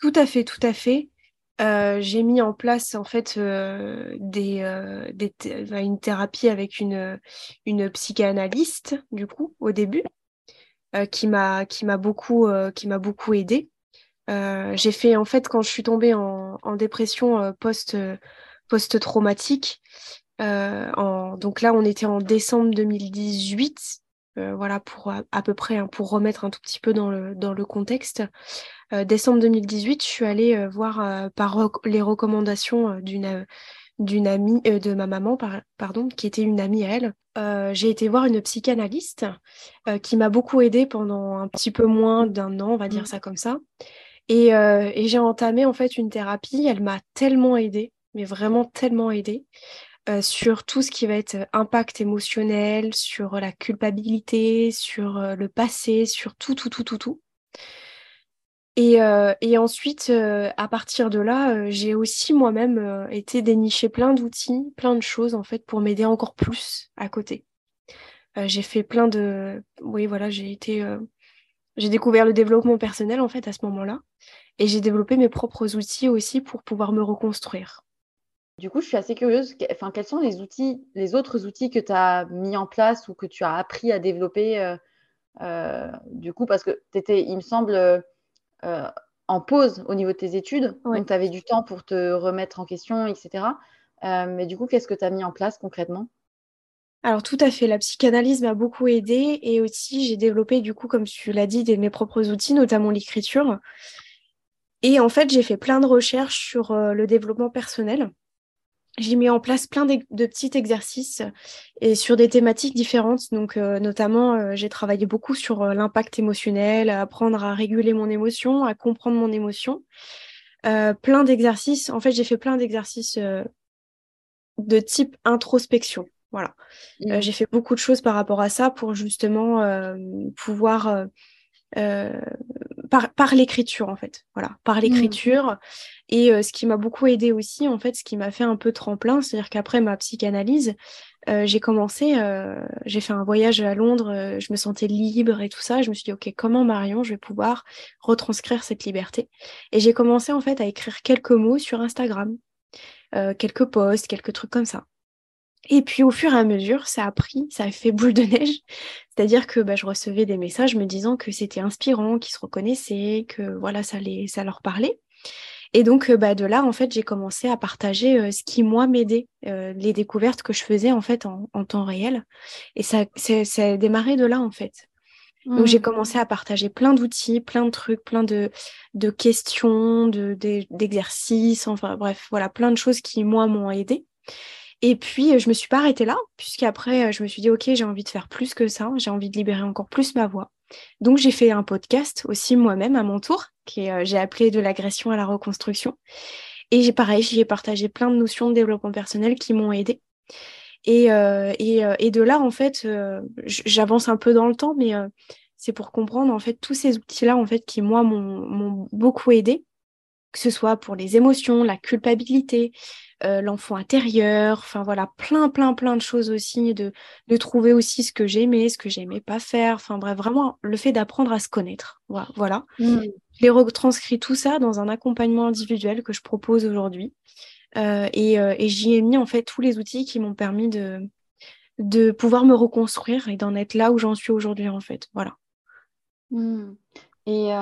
Speaker 3: Tout à fait, tout à fait. j'ai mis en place en fait des, des une thérapie avec une, une psychanalyste du coup au début qui m'a qui m'a beaucoup qui m'a beaucoup aidé euh, j'ai fait, en fait, quand je suis tombée en, dépression euh, post, post-traumatique, euh, en, donc là, on était en décembre 2018, voilà, pour à, peu près, hein, pour remettre un tout petit peu dans le, dans le contexte. décembre 2018, je suis allée voir par les recommandations d'une d'une amie de ma maman pardon qui était une amie à elle j'ai été voir une psychanalyste qui m'a beaucoup aidée pendant un petit peu moins d'un an on va dire mmh. ça comme ça euh, et, j'ai entamé en fait une thérapie. Elle m'a tellement aidée, mais vraiment tellement aidée. Euh, sur tout ce qui va être impact émotionnel, sur la culpabilité, sur euh, le passé, sur tout, tout, tout, tout, tout. Et, et ensuite, à partir de là, j'ai aussi moi-même été dénicher plein d'outils, plein de choses en fait pour m'aider encore plus à côté. j'ai fait plein de, oui voilà, j'ai été j'ai découvert le développement personnel en fait à ce moment-là et j'ai développé mes propres outils aussi pour pouvoir me reconstruire.
Speaker 2: Du coup, je suis assez curieuse. Enfin, quels sont les outils, les autres outils que tu as mis en place ou que tu as appris à développer euh, euh, Du coup, parce que tu étais, il me semble, euh, en pause au niveau de tes études. Donc, tu avais du temps pour te remettre en question, etc. mais du coup, qu'est-ce que tu as mis en place concrètement?
Speaker 3: Alors tout à fait, la psychanalyse m'a beaucoup aidée et aussi j'ai développé du coup, comme tu l'as dit, des, mes propres outils, notamment l'écriture. Et en fait, j'ai fait plein de recherches sur le développement personnel. J'ai mis en place plein de, petits exercices et sur des thématiques différentes. Donc, euh, notamment, euh, j'ai travaillé beaucoup sur l'impact émotionnel, apprendre à réguler mon émotion, à comprendre mon émotion. plein d'exercices. En fait, j'ai fait plein d'exercices de type introspection. Voilà. Euh, mmh. j'ai fait beaucoup de choses par rapport à ça pour justement euh, pouvoir euh, par, l'écriture en fait. Voilà, par mmh. l'écriture. Et ce qui m'a beaucoup aidé aussi, en fait, ce qui m'a fait un peu tremplin, c'est-à-dire qu'après ma psychanalyse, j'ai commencé, j'ai fait un voyage à Londres, je me sentais libre et tout ça. Je me suis dit, ok, comment Marion, je vais pouvoir retranscrire cette liberté? Et j'ai commencé en fait à écrire quelques mots sur Instagram, quelques posts, quelques trucs comme ça. Et puis au fur et à mesure, ça a pris, ça a fait boule de neige. C'est-à-dire que bah, je recevais des messages me disant que c'était inspirant, qu'ils se reconnaissaient, que voilà, ça, les, ça leur parlait. Et donc euh, bah, de là, en fait, j'ai commencé à partager euh, ce qui, moi, m'aidait, euh, les découvertes que je faisais en fait en, temps réel. Et ça, ça a démarré de là, en fait. Donc j'ai mmh. commencé à partager plein d'outils, plein de trucs, plein de, de questions, d'exercices, enfin bref, voilà, plein de choses qui, moi, m'ont aidé. Et puis, euh, je me suis pas arrêtée là, puisqu'après, euh, je me suis dit, OK, j'ai envie de faire plus que ça, j'ai envie de libérer encore plus ma voix. Donc, j'ai fait un podcast aussi moi-même à mon tour, qui euh, j'ai appelé de l'agression à la reconstruction. Et j'ai pareil, j'y ai partagé plein de notions de développement personnel qui m'ont aidé. Et, de là, en fait, j'avance un peu dans le temps, mais c'est pour comprendre en fait tous ces outils-là, en fait, qui moi m'ont beaucoup aidé, que ce soit pour les émotions, la culpabilité, euh, l'enfant intérieur, enfin voilà, plein, plein, plein de choses aussi, de, de trouver aussi ce que j'aimais, ce que j'aimais pas faire, enfin bref, vraiment le fait d'apprendre à se connaître. Voilà. Mmh. J'ai retranscrit tout ça dans un accompagnement individuel que je propose aujourd'hui. Euh, euh, et, j'y ai mis en fait tous les outils qui m'ont permis de, de pouvoir me reconstruire et d'en être là où j'en suis aujourd'hui en fait. Voilà.
Speaker 2: Mmh. Et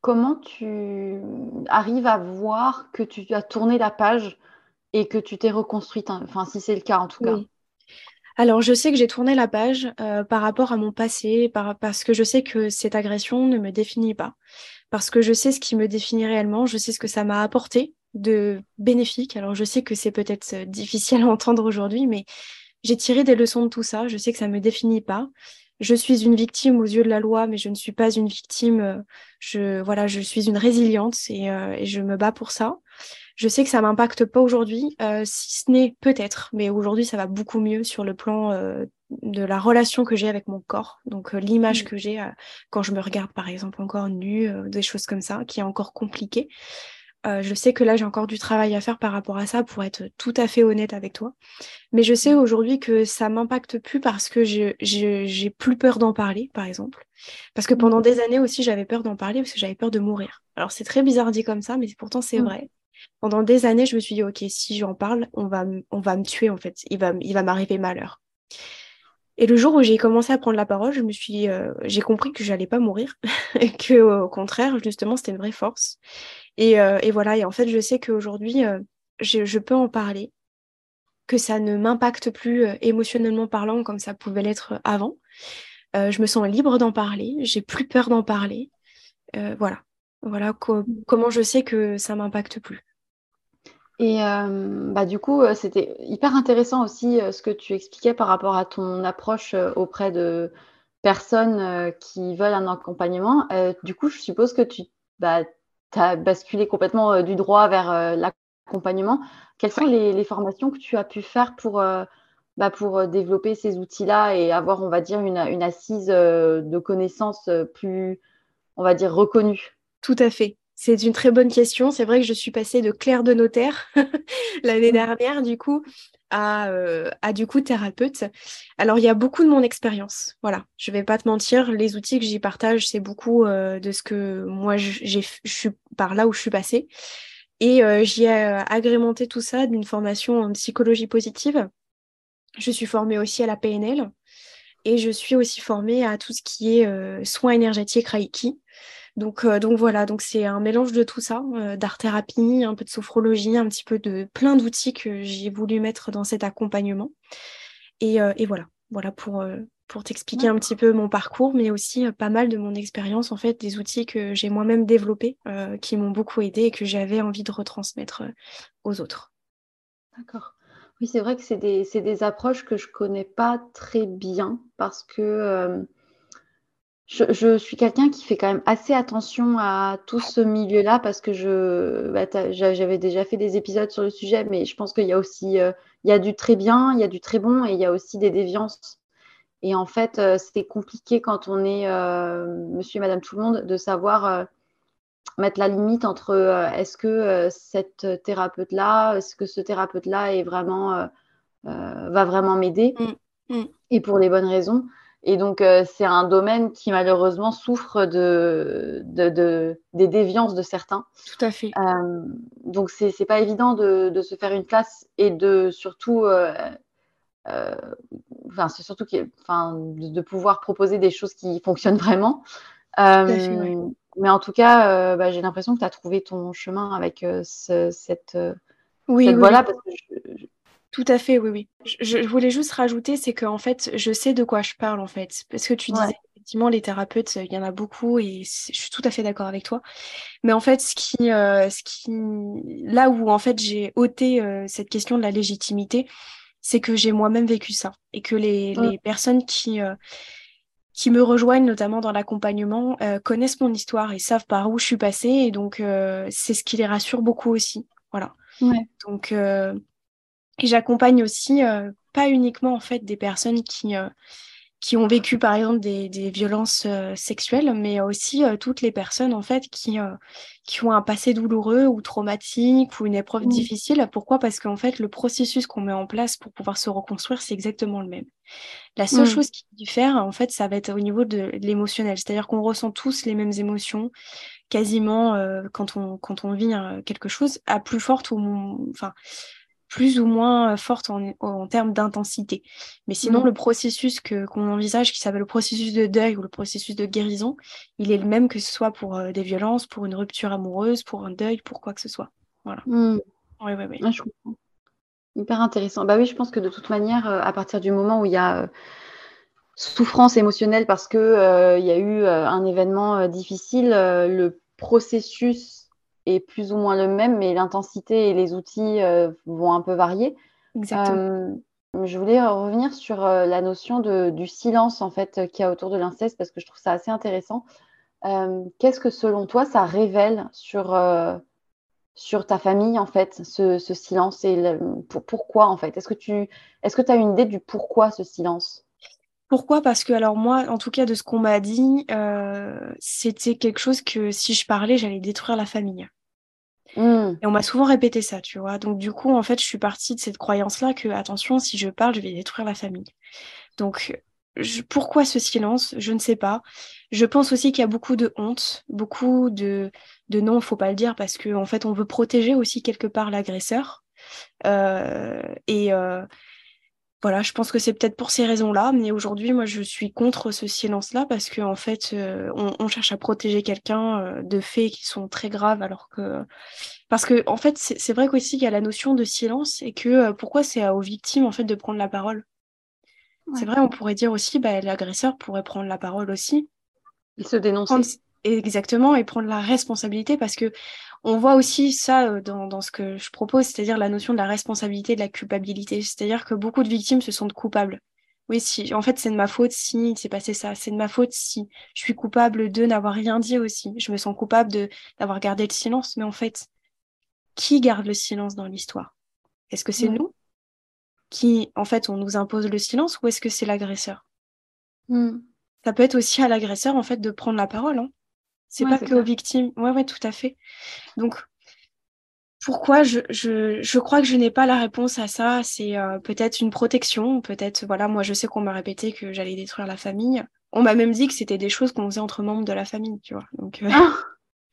Speaker 2: comment tu arrives à voir que tu as tourné la page et que tu t'es reconstruite, hein, enfin si c'est le cas en tout cas.
Speaker 3: Alors je sais que j'ai tourné la page euh, par rapport à mon passé, parce que je sais que cette agression ne me définit pas, parce que je sais ce qui me définit réellement, je sais ce que ça m'a apporté de bénéfique. Alors je sais que c'est peut-être euh, difficile à entendre aujourd'hui, mais j'ai tiré des leçons de tout ça, je sais que ça ne me définit pas. Je suis une victime aux yeux de la loi, mais je ne suis pas une victime. Je, voilà, je suis une résiliente et, et je me bats pour ça. Je sais que ça m'impacte pas aujourd'hui, si ce n'est peut-être, mais aujourd'hui ça va beaucoup mieux sur le plan de la relation que j'ai avec mon corps, donc l'image mmh. que j'ai quand je me regarde par exemple encore nue, des choses comme ça, qui est encore compliqué. Euh, je sais que là, j'ai encore du travail à faire par rapport à ça pour être tout à fait honnête avec toi. Mais je sais mmh. aujourd'hui que ça m'impacte plus parce que j'ai plus peur d'en parler, par exemple. Parce que pendant mmh. des années aussi, j'avais peur d'en parler parce que j'avais peur de mourir. Alors, c'est très bizarre dit comme ça, mais pourtant, c'est mmh. vrai. Pendant des années, je me suis dit, OK, si j'en parle, on va, on va me tuer, en fait. Il va, il va m'arriver malheur. Et le jour où j'ai commencé à prendre la parole, je me suis, euh, j'ai compris que j'allais pas mourir, et que au contraire, justement, c'était une vraie force. Euh, et, voilà, et en fait, je sais qu'aujourd'hui, euh, je, peux en parler, que ça ne m'impacte plus euh, émotionnellement parlant comme ça pouvait l'être avant. je me sens libre d'en parler, j'ai plus peur d'en parler. voilà, voilà comment je sais que ça m'impacte plus.
Speaker 2: Et bah, du coup, c'était hyper intéressant aussi ce que tu expliquais par rapport à ton approche auprès de personnes qui veulent un accompagnement. du coup, je suppose que tu bah, as basculé complètement euh, du droit vers euh, l'accompagnement. Quelles sont les, formations que tu as pu faire pour, euh, bah, pour développer ces outils-là et avoir, on va dire, une, une assise de connaissances plus, on va dire, reconnue
Speaker 3: Tout à fait. C'est une très bonne question. C'est vrai que je suis passée de clerc de notaire l'année mmh. dernière, du coup, à, à, du coup thérapeute. Alors, il y a beaucoup de mon expérience. Voilà, je vais pas te mentir, les outils que j'y partage, c'est beaucoup de ce que moi, je suis par là où je suis passée. Et j'y ai agrémenté tout ça d'une formation en psychologie positive. Je suis formée aussi à la PNL et je suis aussi formée à tout ce qui est soins énergétiques Reiki. Donc, euh, donc voilà, donc c'est un mélange de tout ça, euh, d'art-thérapie, un peu de sophrologie, un petit peu de plein d'outils que j'ai voulu mettre dans cet accompagnement. Et, euh, voilà, voilà pour, pour t'expliquer un petit peu mon parcours, mais aussi pas mal de mon expérience, en fait, des outils que j'ai moi-même développés, qui m'ont beaucoup aidé et que j'avais envie de retransmettre aux autres.
Speaker 2: D'accord. Oui, c'est vrai que c'est des, des, approches que je connais pas très bien parce que je, suis quelqu'un qui fait quand même assez attention à tout ce milieu-là parce que je, bah, j'avais déjà fait des épisodes sur le sujet, mais je pense qu'il y a aussi, euh, il y a du très bien, il y a du très bon et il y a aussi des déviances. Et en fait, euh, c'est compliqué quand on est euh, monsieur et madame tout le monde de savoir mettre la limite entre est-ce que cette thérapeute-là, est-ce que ce thérapeute-là est vraiment, va vraiment m'aider mmh. Mmh. et pour les bonnes raisons. Et donc, euh, c'est un domaine qui malheureusement souffre de, des déviances de certains.
Speaker 3: Tout à fait.
Speaker 2: Euh, donc, c'est n'est pas évident de, se faire une place et de surtout, euh, enfin, c'est surtout enfin, de, pouvoir proposer des choses qui fonctionnent vraiment. Mais en tout cas, bah, j'ai l'impression que tu as trouvé ton chemin avec cette,
Speaker 3: oui, voie-là. Parce que tout à fait, oui, oui. Je, voulais juste rajouter, c'est que en fait, je sais de quoi je parle en fait, parce que tu disais effectivement les thérapeutes, il y en a beaucoup et je suis tout à fait d'accord avec toi. Mais en fait, ce qui, euh, ce qui, là où en fait j'ai ôté euh, cette question de la légitimité, c'est que j'ai moi-même vécu ça et que les, les personnes qui euh, qui me rejoignent notamment dans l'accompagnement connaissent mon histoire et savent par où je suis passée et donc c'est ce qui les rassure beaucoup aussi. Voilà. Ouais. Donc et j'accompagne aussi euh, pas uniquement en fait des personnes qui euh, qui ont vécu par exemple des, des violences euh, sexuelles, mais aussi toutes les personnes en fait qui qui ont un passé douloureux ou traumatique ou une épreuve mmh. difficile. Pourquoi? Parce qu'en fait le processus qu'on met en place pour pouvoir se reconstruire c'est exactement le même. La seule mmh. chose qui diffère en fait ça va être au niveau de, l'émotionnel, c'est-à-dire qu'on ressent tous les mêmes émotions quasiment quand on quand on vit quelque chose à plus forte ou enfin plus ou moins euh, forte en, termes d'intensité. Mais sinon, mmh. le processus que qu'on envisage, qui s'appelle le processus de deuil ou le processus de guérison, il est le même que ce soit pour euh, des violences, pour une rupture amoureuse, pour un deuil, pour quoi que ce soit. Voilà.
Speaker 2: Mmh. Oui, oui, oui. je comprends. Hyper intéressant. Bah oui, je pense que de toute manière, euh, à partir du moment où il y a souffrance émotionnelle parce que il y a eu un événement difficile, le processus est plus ou moins le même, mais l'intensité et les outils euh, vont un peu varier. Exactement. Euh, je voulais revenir sur la notion de, du silence en fait qu'il y a autour de l'inceste parce que je trouve ça assez intéressant. Qu'est-ce que selon toi ça révèle sur, sur ta famille en fait, ce, silence et pourquoi en fait? Est-ce que tu est-ce que tu as une idée du pourquoi ce silence?
Speaker 3: Pourquoi? Parce que, alors moi, en tout cas, de ce qu'on m'a dit, euh, c'était quelque chose que si je parlais, j'allais détruire la famille. Mmh. Et on m'a souvent répété ça, tu vois. Donc, du coup, en fait, je suis partie de cette croyance-là que, attention, si je parle, je vais détruire la famille. Donc, pourquoi ce silence? Je ne sais pas. Je pense aussi qu'il y a beaucoup de honte, beaucoup de, de non, faut pas le dire, parce qu'en en fait, on veut protéger aussi quelque part l'agresseur. Euh, et, euh, voilà, je pense que c'est peut-être pour ces raisons-là, mais aujourd'hui, moi, je suis contre ce silence-là parce qu'en en fait, euh, on, cherche à protéger quelqu'un euh, de faits qui sont très graves, alors que parce que en fait, c'est vrai qu'aussi il y a la notion de silence et que euh, pourquoi c'est aux victimes en fait de prendre la parole? C'est vrai, on pourrait dire aussi, bah, l'agresseur pourrait prendre la parole aussi.
Speaker 2: Il se dénonce.
Speaker 3: Exactement, et prendre la responsabilité parce que on voit aussi ça euh, dans, ce que je propose, c'est-à-dire la notion de la responsabilité de la culpabilité. C'est-à-dire que beaucoup de victimes se sentent coupables. Oui, si, en fait, c'est de ma faute si il s'est passé ça. C'est de ma faute si je suis coupable de n'avoir rien dit aussi. Je me sens coupable de d'avoir gardé le silence. Mais en fait, qui garde le silence dans l'histoire? Est-ce que c'est nous qui, en fait, on nous impose le silence ou est-ce que c'est l'agresseur? Mm. Ça peut être aussi à l'agresseur, en fait, de prendre la parole. Hein. C'est pas que aux victimes. Ouais, ouais, tout à fait. Donc, pourquoi je, je, je crois que je n'ai pas la réponse à ça C'est euh, peut-être une protection, peut-être, voilà, moi je sais qu'on m'a répété que j'allais détruire la famille. On m'a même dit que c'était des choses qu'on faisait entre membres de la famille, tu vois. Donc, euh,
Speaker 2: ah,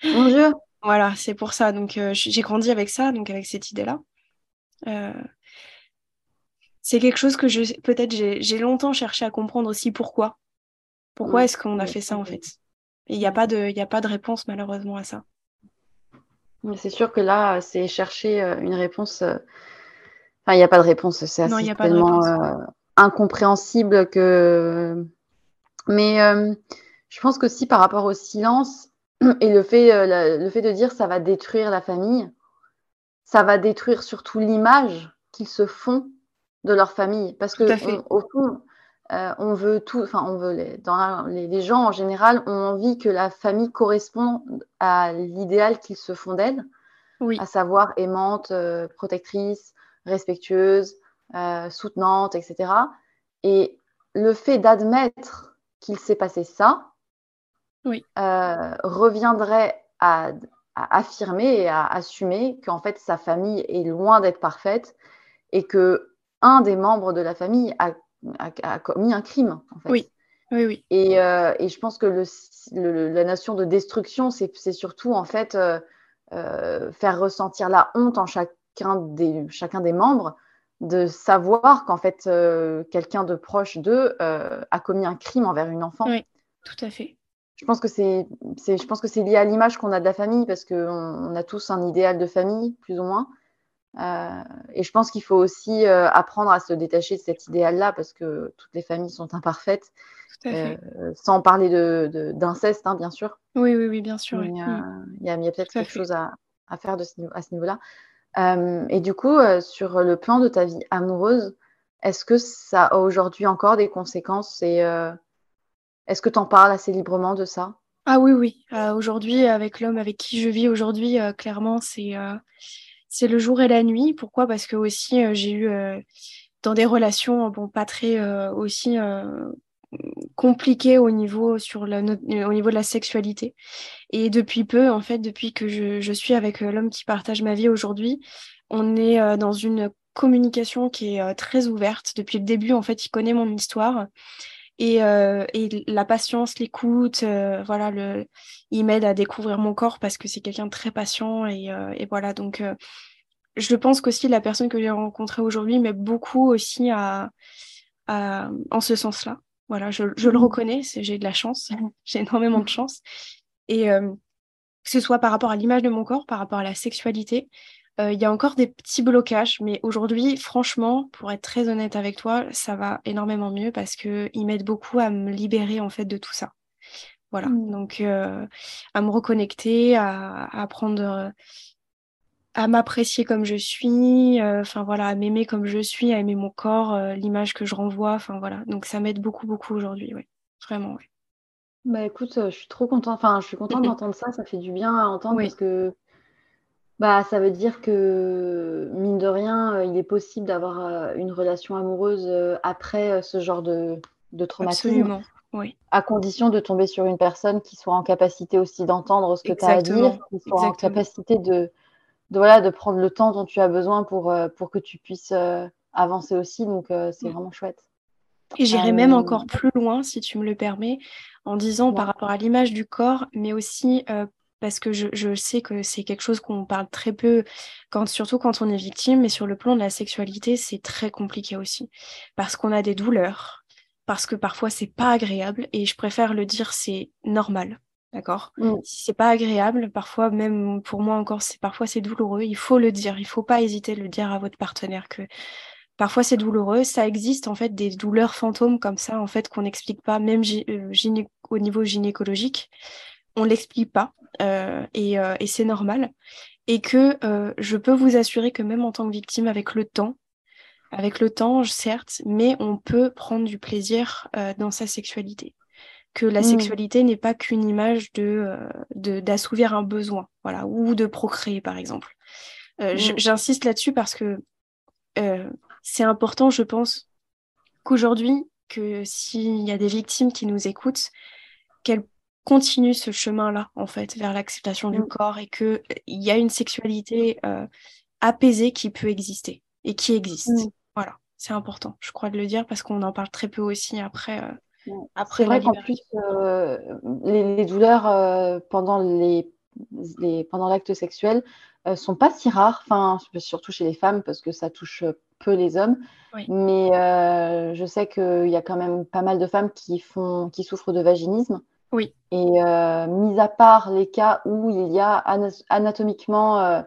Speaker 2: mon Dieu
Speaker 3: Voilà, c'est pour ça. Donc, euh, j'ai grandi avec ça, donc avec cette idée-là. c'est quelque chose que je peut-être j'ai longtemps cherché à comprendre aussi pourquoi. Pourquoi est-ce qu'on a fait ça en fait? Il n'y a, pas de, a pas de réponse malheureusement à ça.
Speaker 2: C'est sûr que là, c'est chercher euh, une réponse. Euh, enfin, il n'y a pas de réponse. C'est tellement euh, incompréhensible que. Mais je pense que si par rapport au silence et le fait, le fait de dire ça va détruire la famille, ça va détruire surtout l'image qu'ils se font de leur famille. Parce que, au fond, euh, on veut tout, enfin, on veut les, dans les, gens en général ont envie que la famille corresponde à l'idéal qu'ils se font d'elle, à savoir aimante, euh, protectrice, respectueuse, euh, soutenante, etc. Et le fait d'admettre qu'il s'est passé ça reviendrait à, affirmer et à assumer qu'en fait sa famille est loin d'être parfaite et que un des membres de la famille a a, commis un crime. En fait.
Speaker 3: Oui, oui, oui.
Speaker 2: Et, euh, et je pense que le, la notion de destruction, c'est surtout en fait euh, euh, faire ressentir la honte en chacun des, chacun des membres de savoir qu'en fait quelqu'un de proche d'eux a commis un crime envers une enfant.
Speaker 3: Oui, tout à fait.
Speaker 2: Je pense que c'est, je pense que c'est lié à l'image qu'on a de la famille parce qu'on on a tous un idéal de famille, plus ou moins. Euh, et je pense qu'il faut aussi euh, apprendre à se détacher de cet idéal-là parce que toutes les familles sont imparfaites, euh, sans parler d'inceste, de, hein, bien sûr.
Speaker 3: Oui, oui, oui, bien sûr.
Speaker 2: Il y a, peut-être quelque chose à, faire de ce, à ce niveau-là. et du coup, sur le plan de ta vie amoureuse, est-ce que ça a aujourd'hui encore des conséquences et est-ce que tu en parles assez librement de ça?
Speaker 3: Ah oui, oui. aujourd'hui, avec l'homme avec qui je vis aujourd'hui, clairement, c'est c'est le jour et la nuit. Pourquoi? Parce que aussi euh, j'ai eu euh, dans des relations bon pas très euh, aussi compliquées au niveau sur au niveau de la sexualité. Et depuis peu, en fait, depuis que je, suis avec l'homme qui partage ma vie aujourd'hui, on est dans une communication qui est très ouverte. Depuis le début, en fait, il connaît mon histoire. Et, la patience, l'écoute, voilà, le, il m'aide à découvrir mon corps parce que c'est quelqu'un de très patient. Et, et voilà, donc je pense qu'aussi la personne que j'ai rencontrée aujourd'hui m'aide beaucoup aussi à, en ce sens-là. Voilà, je, le mmh. reconnais, j'ai de la chance, j'ai énormément de chance. Et euh, que ce soit par rapport à l'image de mon corps, par rapport à la sexualité, euh, il y a encore des petits blocages, mais aujourd'hui, franchement, pour être très honnête avec toi, ça va énormément mieux parce qu'il m'aide beaucoup à me libérer en fait de tout ça. Voilà, mmh. donc euh, à me reconnecter, à, à prendre à m'apprécier comme je suis, enfin voilà, à m'aimer comme je suis, à aimer mon corps, l'image que je renvoie, enfin voilà. Donc ça m'aide beaucoup, beaucoup aujourd'hui, oui. Vraiment, oui.
Speaker 2: Bah écoute, je suis trop contente, enfin je suis contente d'entendre ça, ça fait du bien à entendre parce que bah ça veut dire que mine de rien, il est possible d'avoir une relation amoureuse après ce genre de, de traumatisme.
Speaker 3: Absolument. Oui.
Speaker 2: À condition de tomber sur une personne qui soit en capacité aussi d'entendre ce que tu as à dire, qui soit en capacité de, de, voilà, de prendre le temps dont tu as besoin pour, euh, pour que tu puisses euh, avancer aussi. Donc, euh, c'est vraiment chouette.
Speaker 3: Et j'irai même encore plus loin, si tu me le permets, en disant par rapport à l'image du corps, mais aussi parce que je, je, sais que c'est quelque chose qu'on parle très peu, quand, surtout quand on est victime, mais sur le plan de la sexualité, c'est très compliqué aussi. Parce qu'on a des douleurs, parce que parfois c'est pas agréable, et je préfère le dire, c'est normal. D'accord? Mm. Si c'est pas agréable, parfois, même pour moi encore, c'est parfois c'est douloureux. Il faut le dire. Il faut pas hésiter à le dire à votre partenaire que parfois c'est douloureux. Ça existe en fait des douleurs fantômes comme ça, en fait, qu'on n'explique pas, même euh, au niveau gynécologique. On l'explique pas et, euh, et c'est normal. Et que je peux vous assurer que même en tant que victime, avec le temps, avec le temps, certes, mais on peut prendre du plaisir dans sa sexualité que la mmh. sexualité n'est pas qu'une image de euh, d'assouvir un besoin, voilà, ou de procréer par exemple. Euh, mmh. J'insiste là-dessus parce que euh, c'est important, je pense, qu'aujourd'hui, que s'il y a des victimes qui nous écoutent, qu'elles continuent ce chemin-là, en fait, vers l'acceptation du mmh. corps et qu'il y a une sexualité apaisée qui peut exister et qui existe. Voilà, c'est important, je crois de le dire, parce qu'on en parle très peu aussi après
Speaker 2: après, c'est vrai qu'en plus, euh, les, douleurs euh, pendant les, pendant l'acte sexuel euh, sont pas si rares, enfin surtout chez les femmes parce que ça touche peu les hommes. Mais je sais qu'il y a quand même pas mal de femmes qui font, qui souffrent de vaginisme.
Speaker 3: Oui.
Speaker 2: Et mis à part les cas où il y a anatomiquement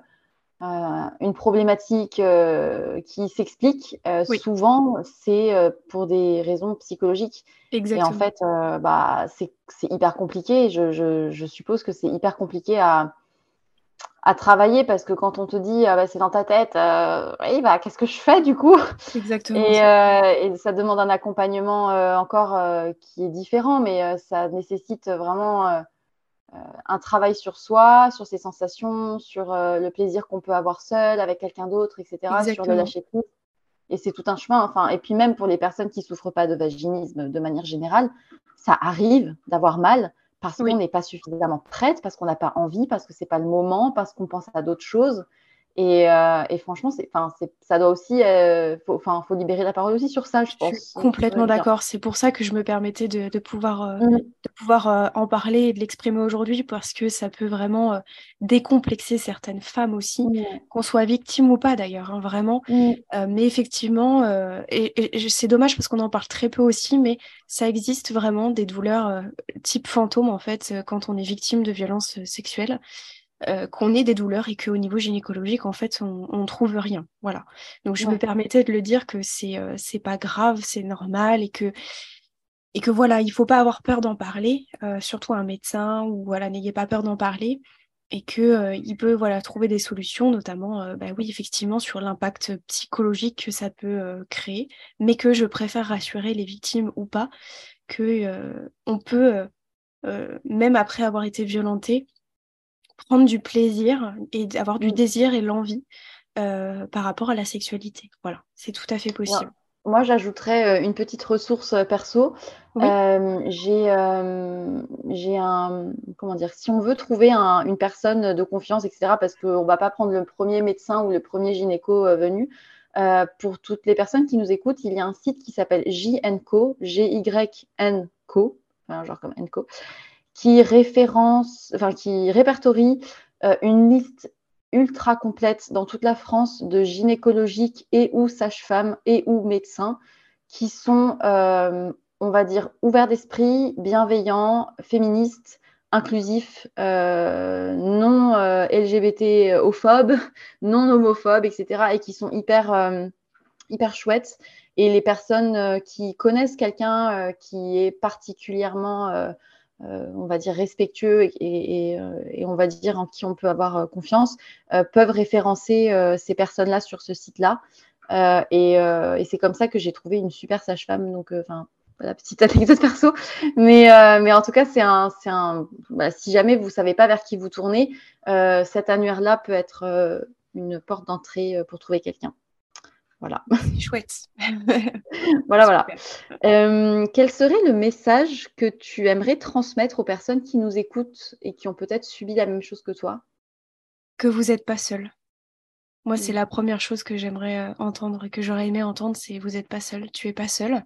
Speaker 2: euh, une problématique euh, qui s'explique, euh, souvent c'est pour des raisons psychologiques.
Speaker 3: Exactement.
Speaker 2: Et en fait, bah, c'est hyper compliqué. Je, je, je suppose que c'est hyper compliqué à, à travailler parce que quand on te dit ah bah, c'est dans ta tête, oui, bah, qu'est-ce que je fais du coup?
Speaker 3: Exactement.
Speaker 2: Et, et, ça demande un accompagnement encore qui est différent, mais ça nécessite vraiment euh, un travail sur soi, sur ses sensations, sur euh, le plaisir qu'on peut avoir seul, avec quelqu'un d'autre, etc., sur le lâcher prise. Et c'est tout un chemin. Enfin, et puis même pour les personnes qui souffrent pas de vaginisme de manière générale, ça arrive d'avoir mal parce qu'on n'est pas suffisamment prête, parce qu'on n'a pas envie, parce que c'est pas le moment, parce qu'on pense à d'autres choses. Euh, et, franchement, c'est, ça doit aussi, euh, faut, libérer la parole aussi sur ça, je pense.
Speaker 3: Je suis complètement d'accord. C'est pour ça que je me permettais de, pouvoir, euh, de pouvoir en parler et de l'exprimer aujourd'hui, parce que ça peut vraiment décomplexer certaines femmes aussi, mmh. qu'on soit victime ou pas d'ailleurs, hein, vraiment. Mmh. mais effectivement, et, et c'est dommage parce qu'on en parle très peu aussi, mais ça existe vraiment des douleurs type fantôme en fait quand on est victime de violences sexuelles. Euh, qu'on ait des douleurs et qu'au niveau gynécologique, en fait, on, ne trouve rien. Voilà. Donc, je me permettais de le dire que c'est euh, c'est pas grave, c'est normal et que et que voilà, il faut pas avoir peur d'en parler, euh, surtout un médecin ou voilà, n'ayez pas peur d'en parler et que il peut voilà trouver des solutions, notamment, bah oui, effectivement, sur l'impact psychologique que ça peut créer, mais que je préfère rassurer les victimes ou pas que on peut même après avoir été violenté prendre du plaisir et avoir du mm. désir et l'envie euh, par rapport à la sexualité. Voilà, c'est tout à fait possible.
Speaker 2: Moi, j'ajouterais euh, une petite ressource euh, perso. j'ai un, comment dire, si on veut trouver une personne de confiance, etc., parce qu'on ne va pas prendre le premier médecin ou le premier gynéco venu, pour toutes les personnes qui nous écoutent, il y a un site qui s'appelle JNCO, G-Y-N-Co, genre comme NCO, qui référence, enfin qui répertorie euh, une liste ultra complète dans toute la France de gynécologiques et ou sages-femmes et ou médecins qui sont, euh, on va dire, ouverts d'esprit, bienveillants, féministes, inclusifs, euh, non LGBT-ophobes, non homophobes, etc. et qui sont hyper, hyper chouettes. Et les personnes qui connaissent quelqu'un qui est particulièrement on va dire, respectueux et, on va dire en qui on peut avoir confiance, peuvent référencer ces personnes-là sur ce site-là. et, c'est comme ça que j'ai trouvé une super sage-femme. Donc, enfin, la petite anecdote perso. Mais, mais en tout cas, c'est un, un bah, si jamais vous savez pas vers qui vous tournez, cet annuaire-là peut être une porte d'entrée pour trouver quelqu'un. Voilà.
Speaker 3: Chouette.
Speaker 2: voilà, voilà. Euh, quel serait le message que tu aimerais transmettre aux personnes qui nous écoutent et qui ont peut-être subi la même chose que toi?
Speaker 3: Que vous n'êtes pas seul. Moi, c'est mm. la première chose que j'aimerais euh, entendre et que j'aurais aimé entendre, c'est vous n'êtes pas seul, tu es pas seul,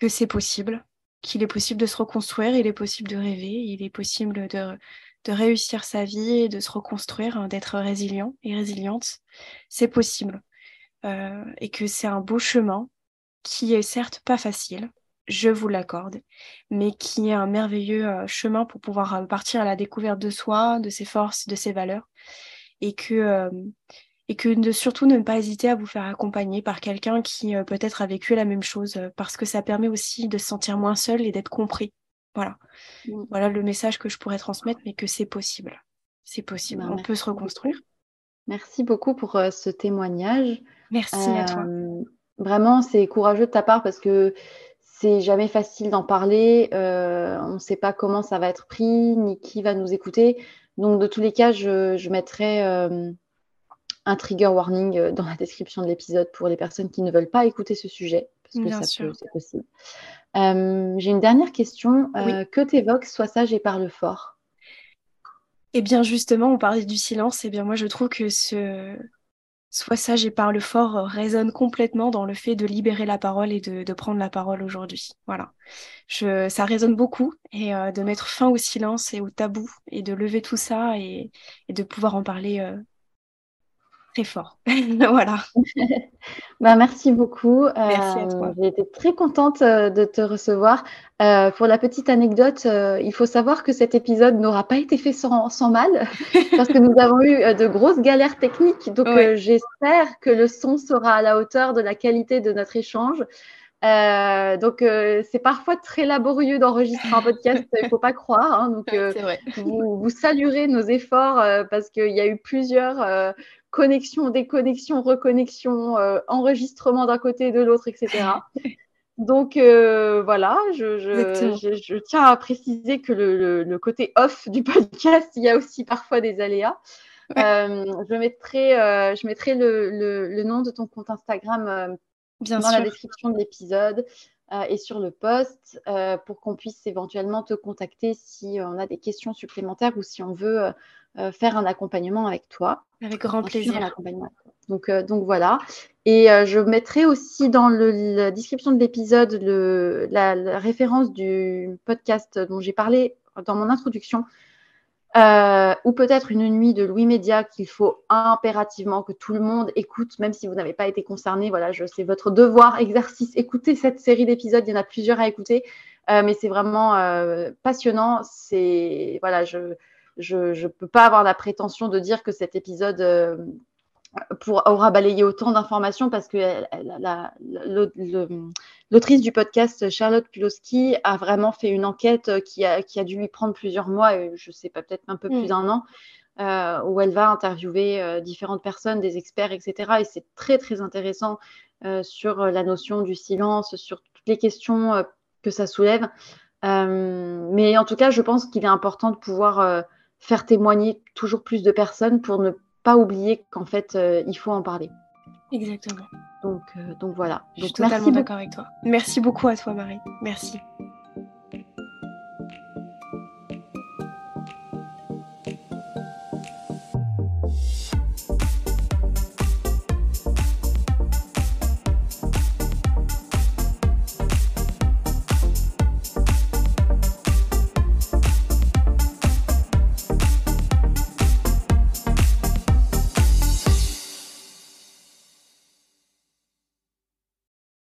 Speaker 3: que c'est possible, qu'il est possible de se reconstruire, il est possible de rêver, il est possible de, de réussir sa vie et de se reconstruire, hein, d'être résilient et résiliente. C'est possible. Euh, et que c'est un beau chemin qui est certes pas facile, je vous l'accorde, mais qui est un merveilleux euh, chemin pour pouvoir euh, partir à la découverte de soi, de ses forces, de ses valeurs, et que, et que de surtout ne pas hésiter à vous faire accompagner par quelqu'un qui peut-être a vécu la même chose, parce que ça permet aussi de se sentir moins seul et d'être compris. Voilà. Mmh. Voilà le message que je pourrais transmettre, mais que c'est possible. C'est possible. Bah, On peut se reconstruire.
Speaker 2: Merci beaucoup pour ce témoignage.
Speaker 3: Merci à toi.
Speaker 2: Euh, vraiment, c'est courageux de ta part parce que c'est jamais facile d'en parler. Euh, on ne sait pas comment ça va être pris, ni qui va nous écouter. Donc, de tous les cas, je, mettrai euh, un trigger warning dans la description de l'épisode pour les personnes qui ne veulent pas écouter ce sujet, parce que ça peut, c'est possible. J'ai une dernière question. que t'évoques Sois sage et parle fort
Speaker 3: Eh bien, justement, on parlait du silence. Eh bien, moi, je trouve que ce, Sois sage et parle fort euh, résonne complètement dans le fait de libérer la parole et de, prendre la parole aujourd'hui. Voilà. Je, ça résonne beaucoup et euh, de mettre fin au silence et au tabou et de lever tout ça et, de pouvoir en parler euh, très fort. voilà.
Speaker 2: bah, merci beaucoup.
Speaker 3: Merci à toi.
Speaker 2: J'ai été très contente de te recevoir. pour la petite anecdote, il faut savoir que cet épisode n'aura pas été fait sans, mal parce que nous avons eu de grosses galères techniques. Donc, j'espère que le son sera à la hauteur de la qualité de notre échange. donc, c'est parfois très laborieux d'enregistrer un podcast, il ne faut pas croire. Hein. donc, vous, vous, saluerez nos efforts parce qu'il y a eu plusieurs connexion, déconnexion, reconnexion, euh, enregistrement d'un côté et de l'autre, etc. Donc euh, voilà, je, tiens à préciser que le, côté off du podcast, il y a aussi parfois des aléas. Euh, je mettrai, je mettrai le, nom de ton compte Instagram Bien dans la description de l'épisode et sur le post pour qu'on puisse éventuellement te contacter si on a des questions supplémentaires ou si on veut euh, faire un accompagnement avec toi.
Speaker 3: Avec grand plaisir.
Speaker 2: Donc, euh, donc voilà. Et euh, je mettrai aussi dans la description de l'épisode la, référence du podcast dont j'ai parlé dans mon introduction, ou peut-être une nuit de Louis Média qu'il faut impérativement que tout le monde écoute, même si vous n'avez pas été concerné. Voilà, c'est votre devoir, exercice. Écoutez cette série d'épisodes, il y en a plusieurs à écouter, mais c'est vraiment passionnant. C'est voilà, je je ne peux pas avoir la prétention de dire que cet épisode euh, aura balayé autant d'informations parce que l'autrice du podcast, Charlotte Pulowski, a vraiment fait une enquête qui a, dû lui prendre plusieurs mois, je ne sais pas, peut-être un peu plus mm. d'un an, euh, où elle va interviewer euh, différentes personnes, des experts, etc. Et c'est très, très intéressant sur la notion du silence, sur toutes les questions que ça soulève. mais en tout cas, je pense qu'il est important de pouvoir faire témoigner toujours plus de personnes pour ne pas oublier qu'en fait, euh, il faut en parler.
Speaker 3: Exactement.
Speaker 2: Donc, euh, donc voilà.
Speaker 3: Je suis totalement d'accord avec toi. Merci beaucoup à toi, Marie. Merci.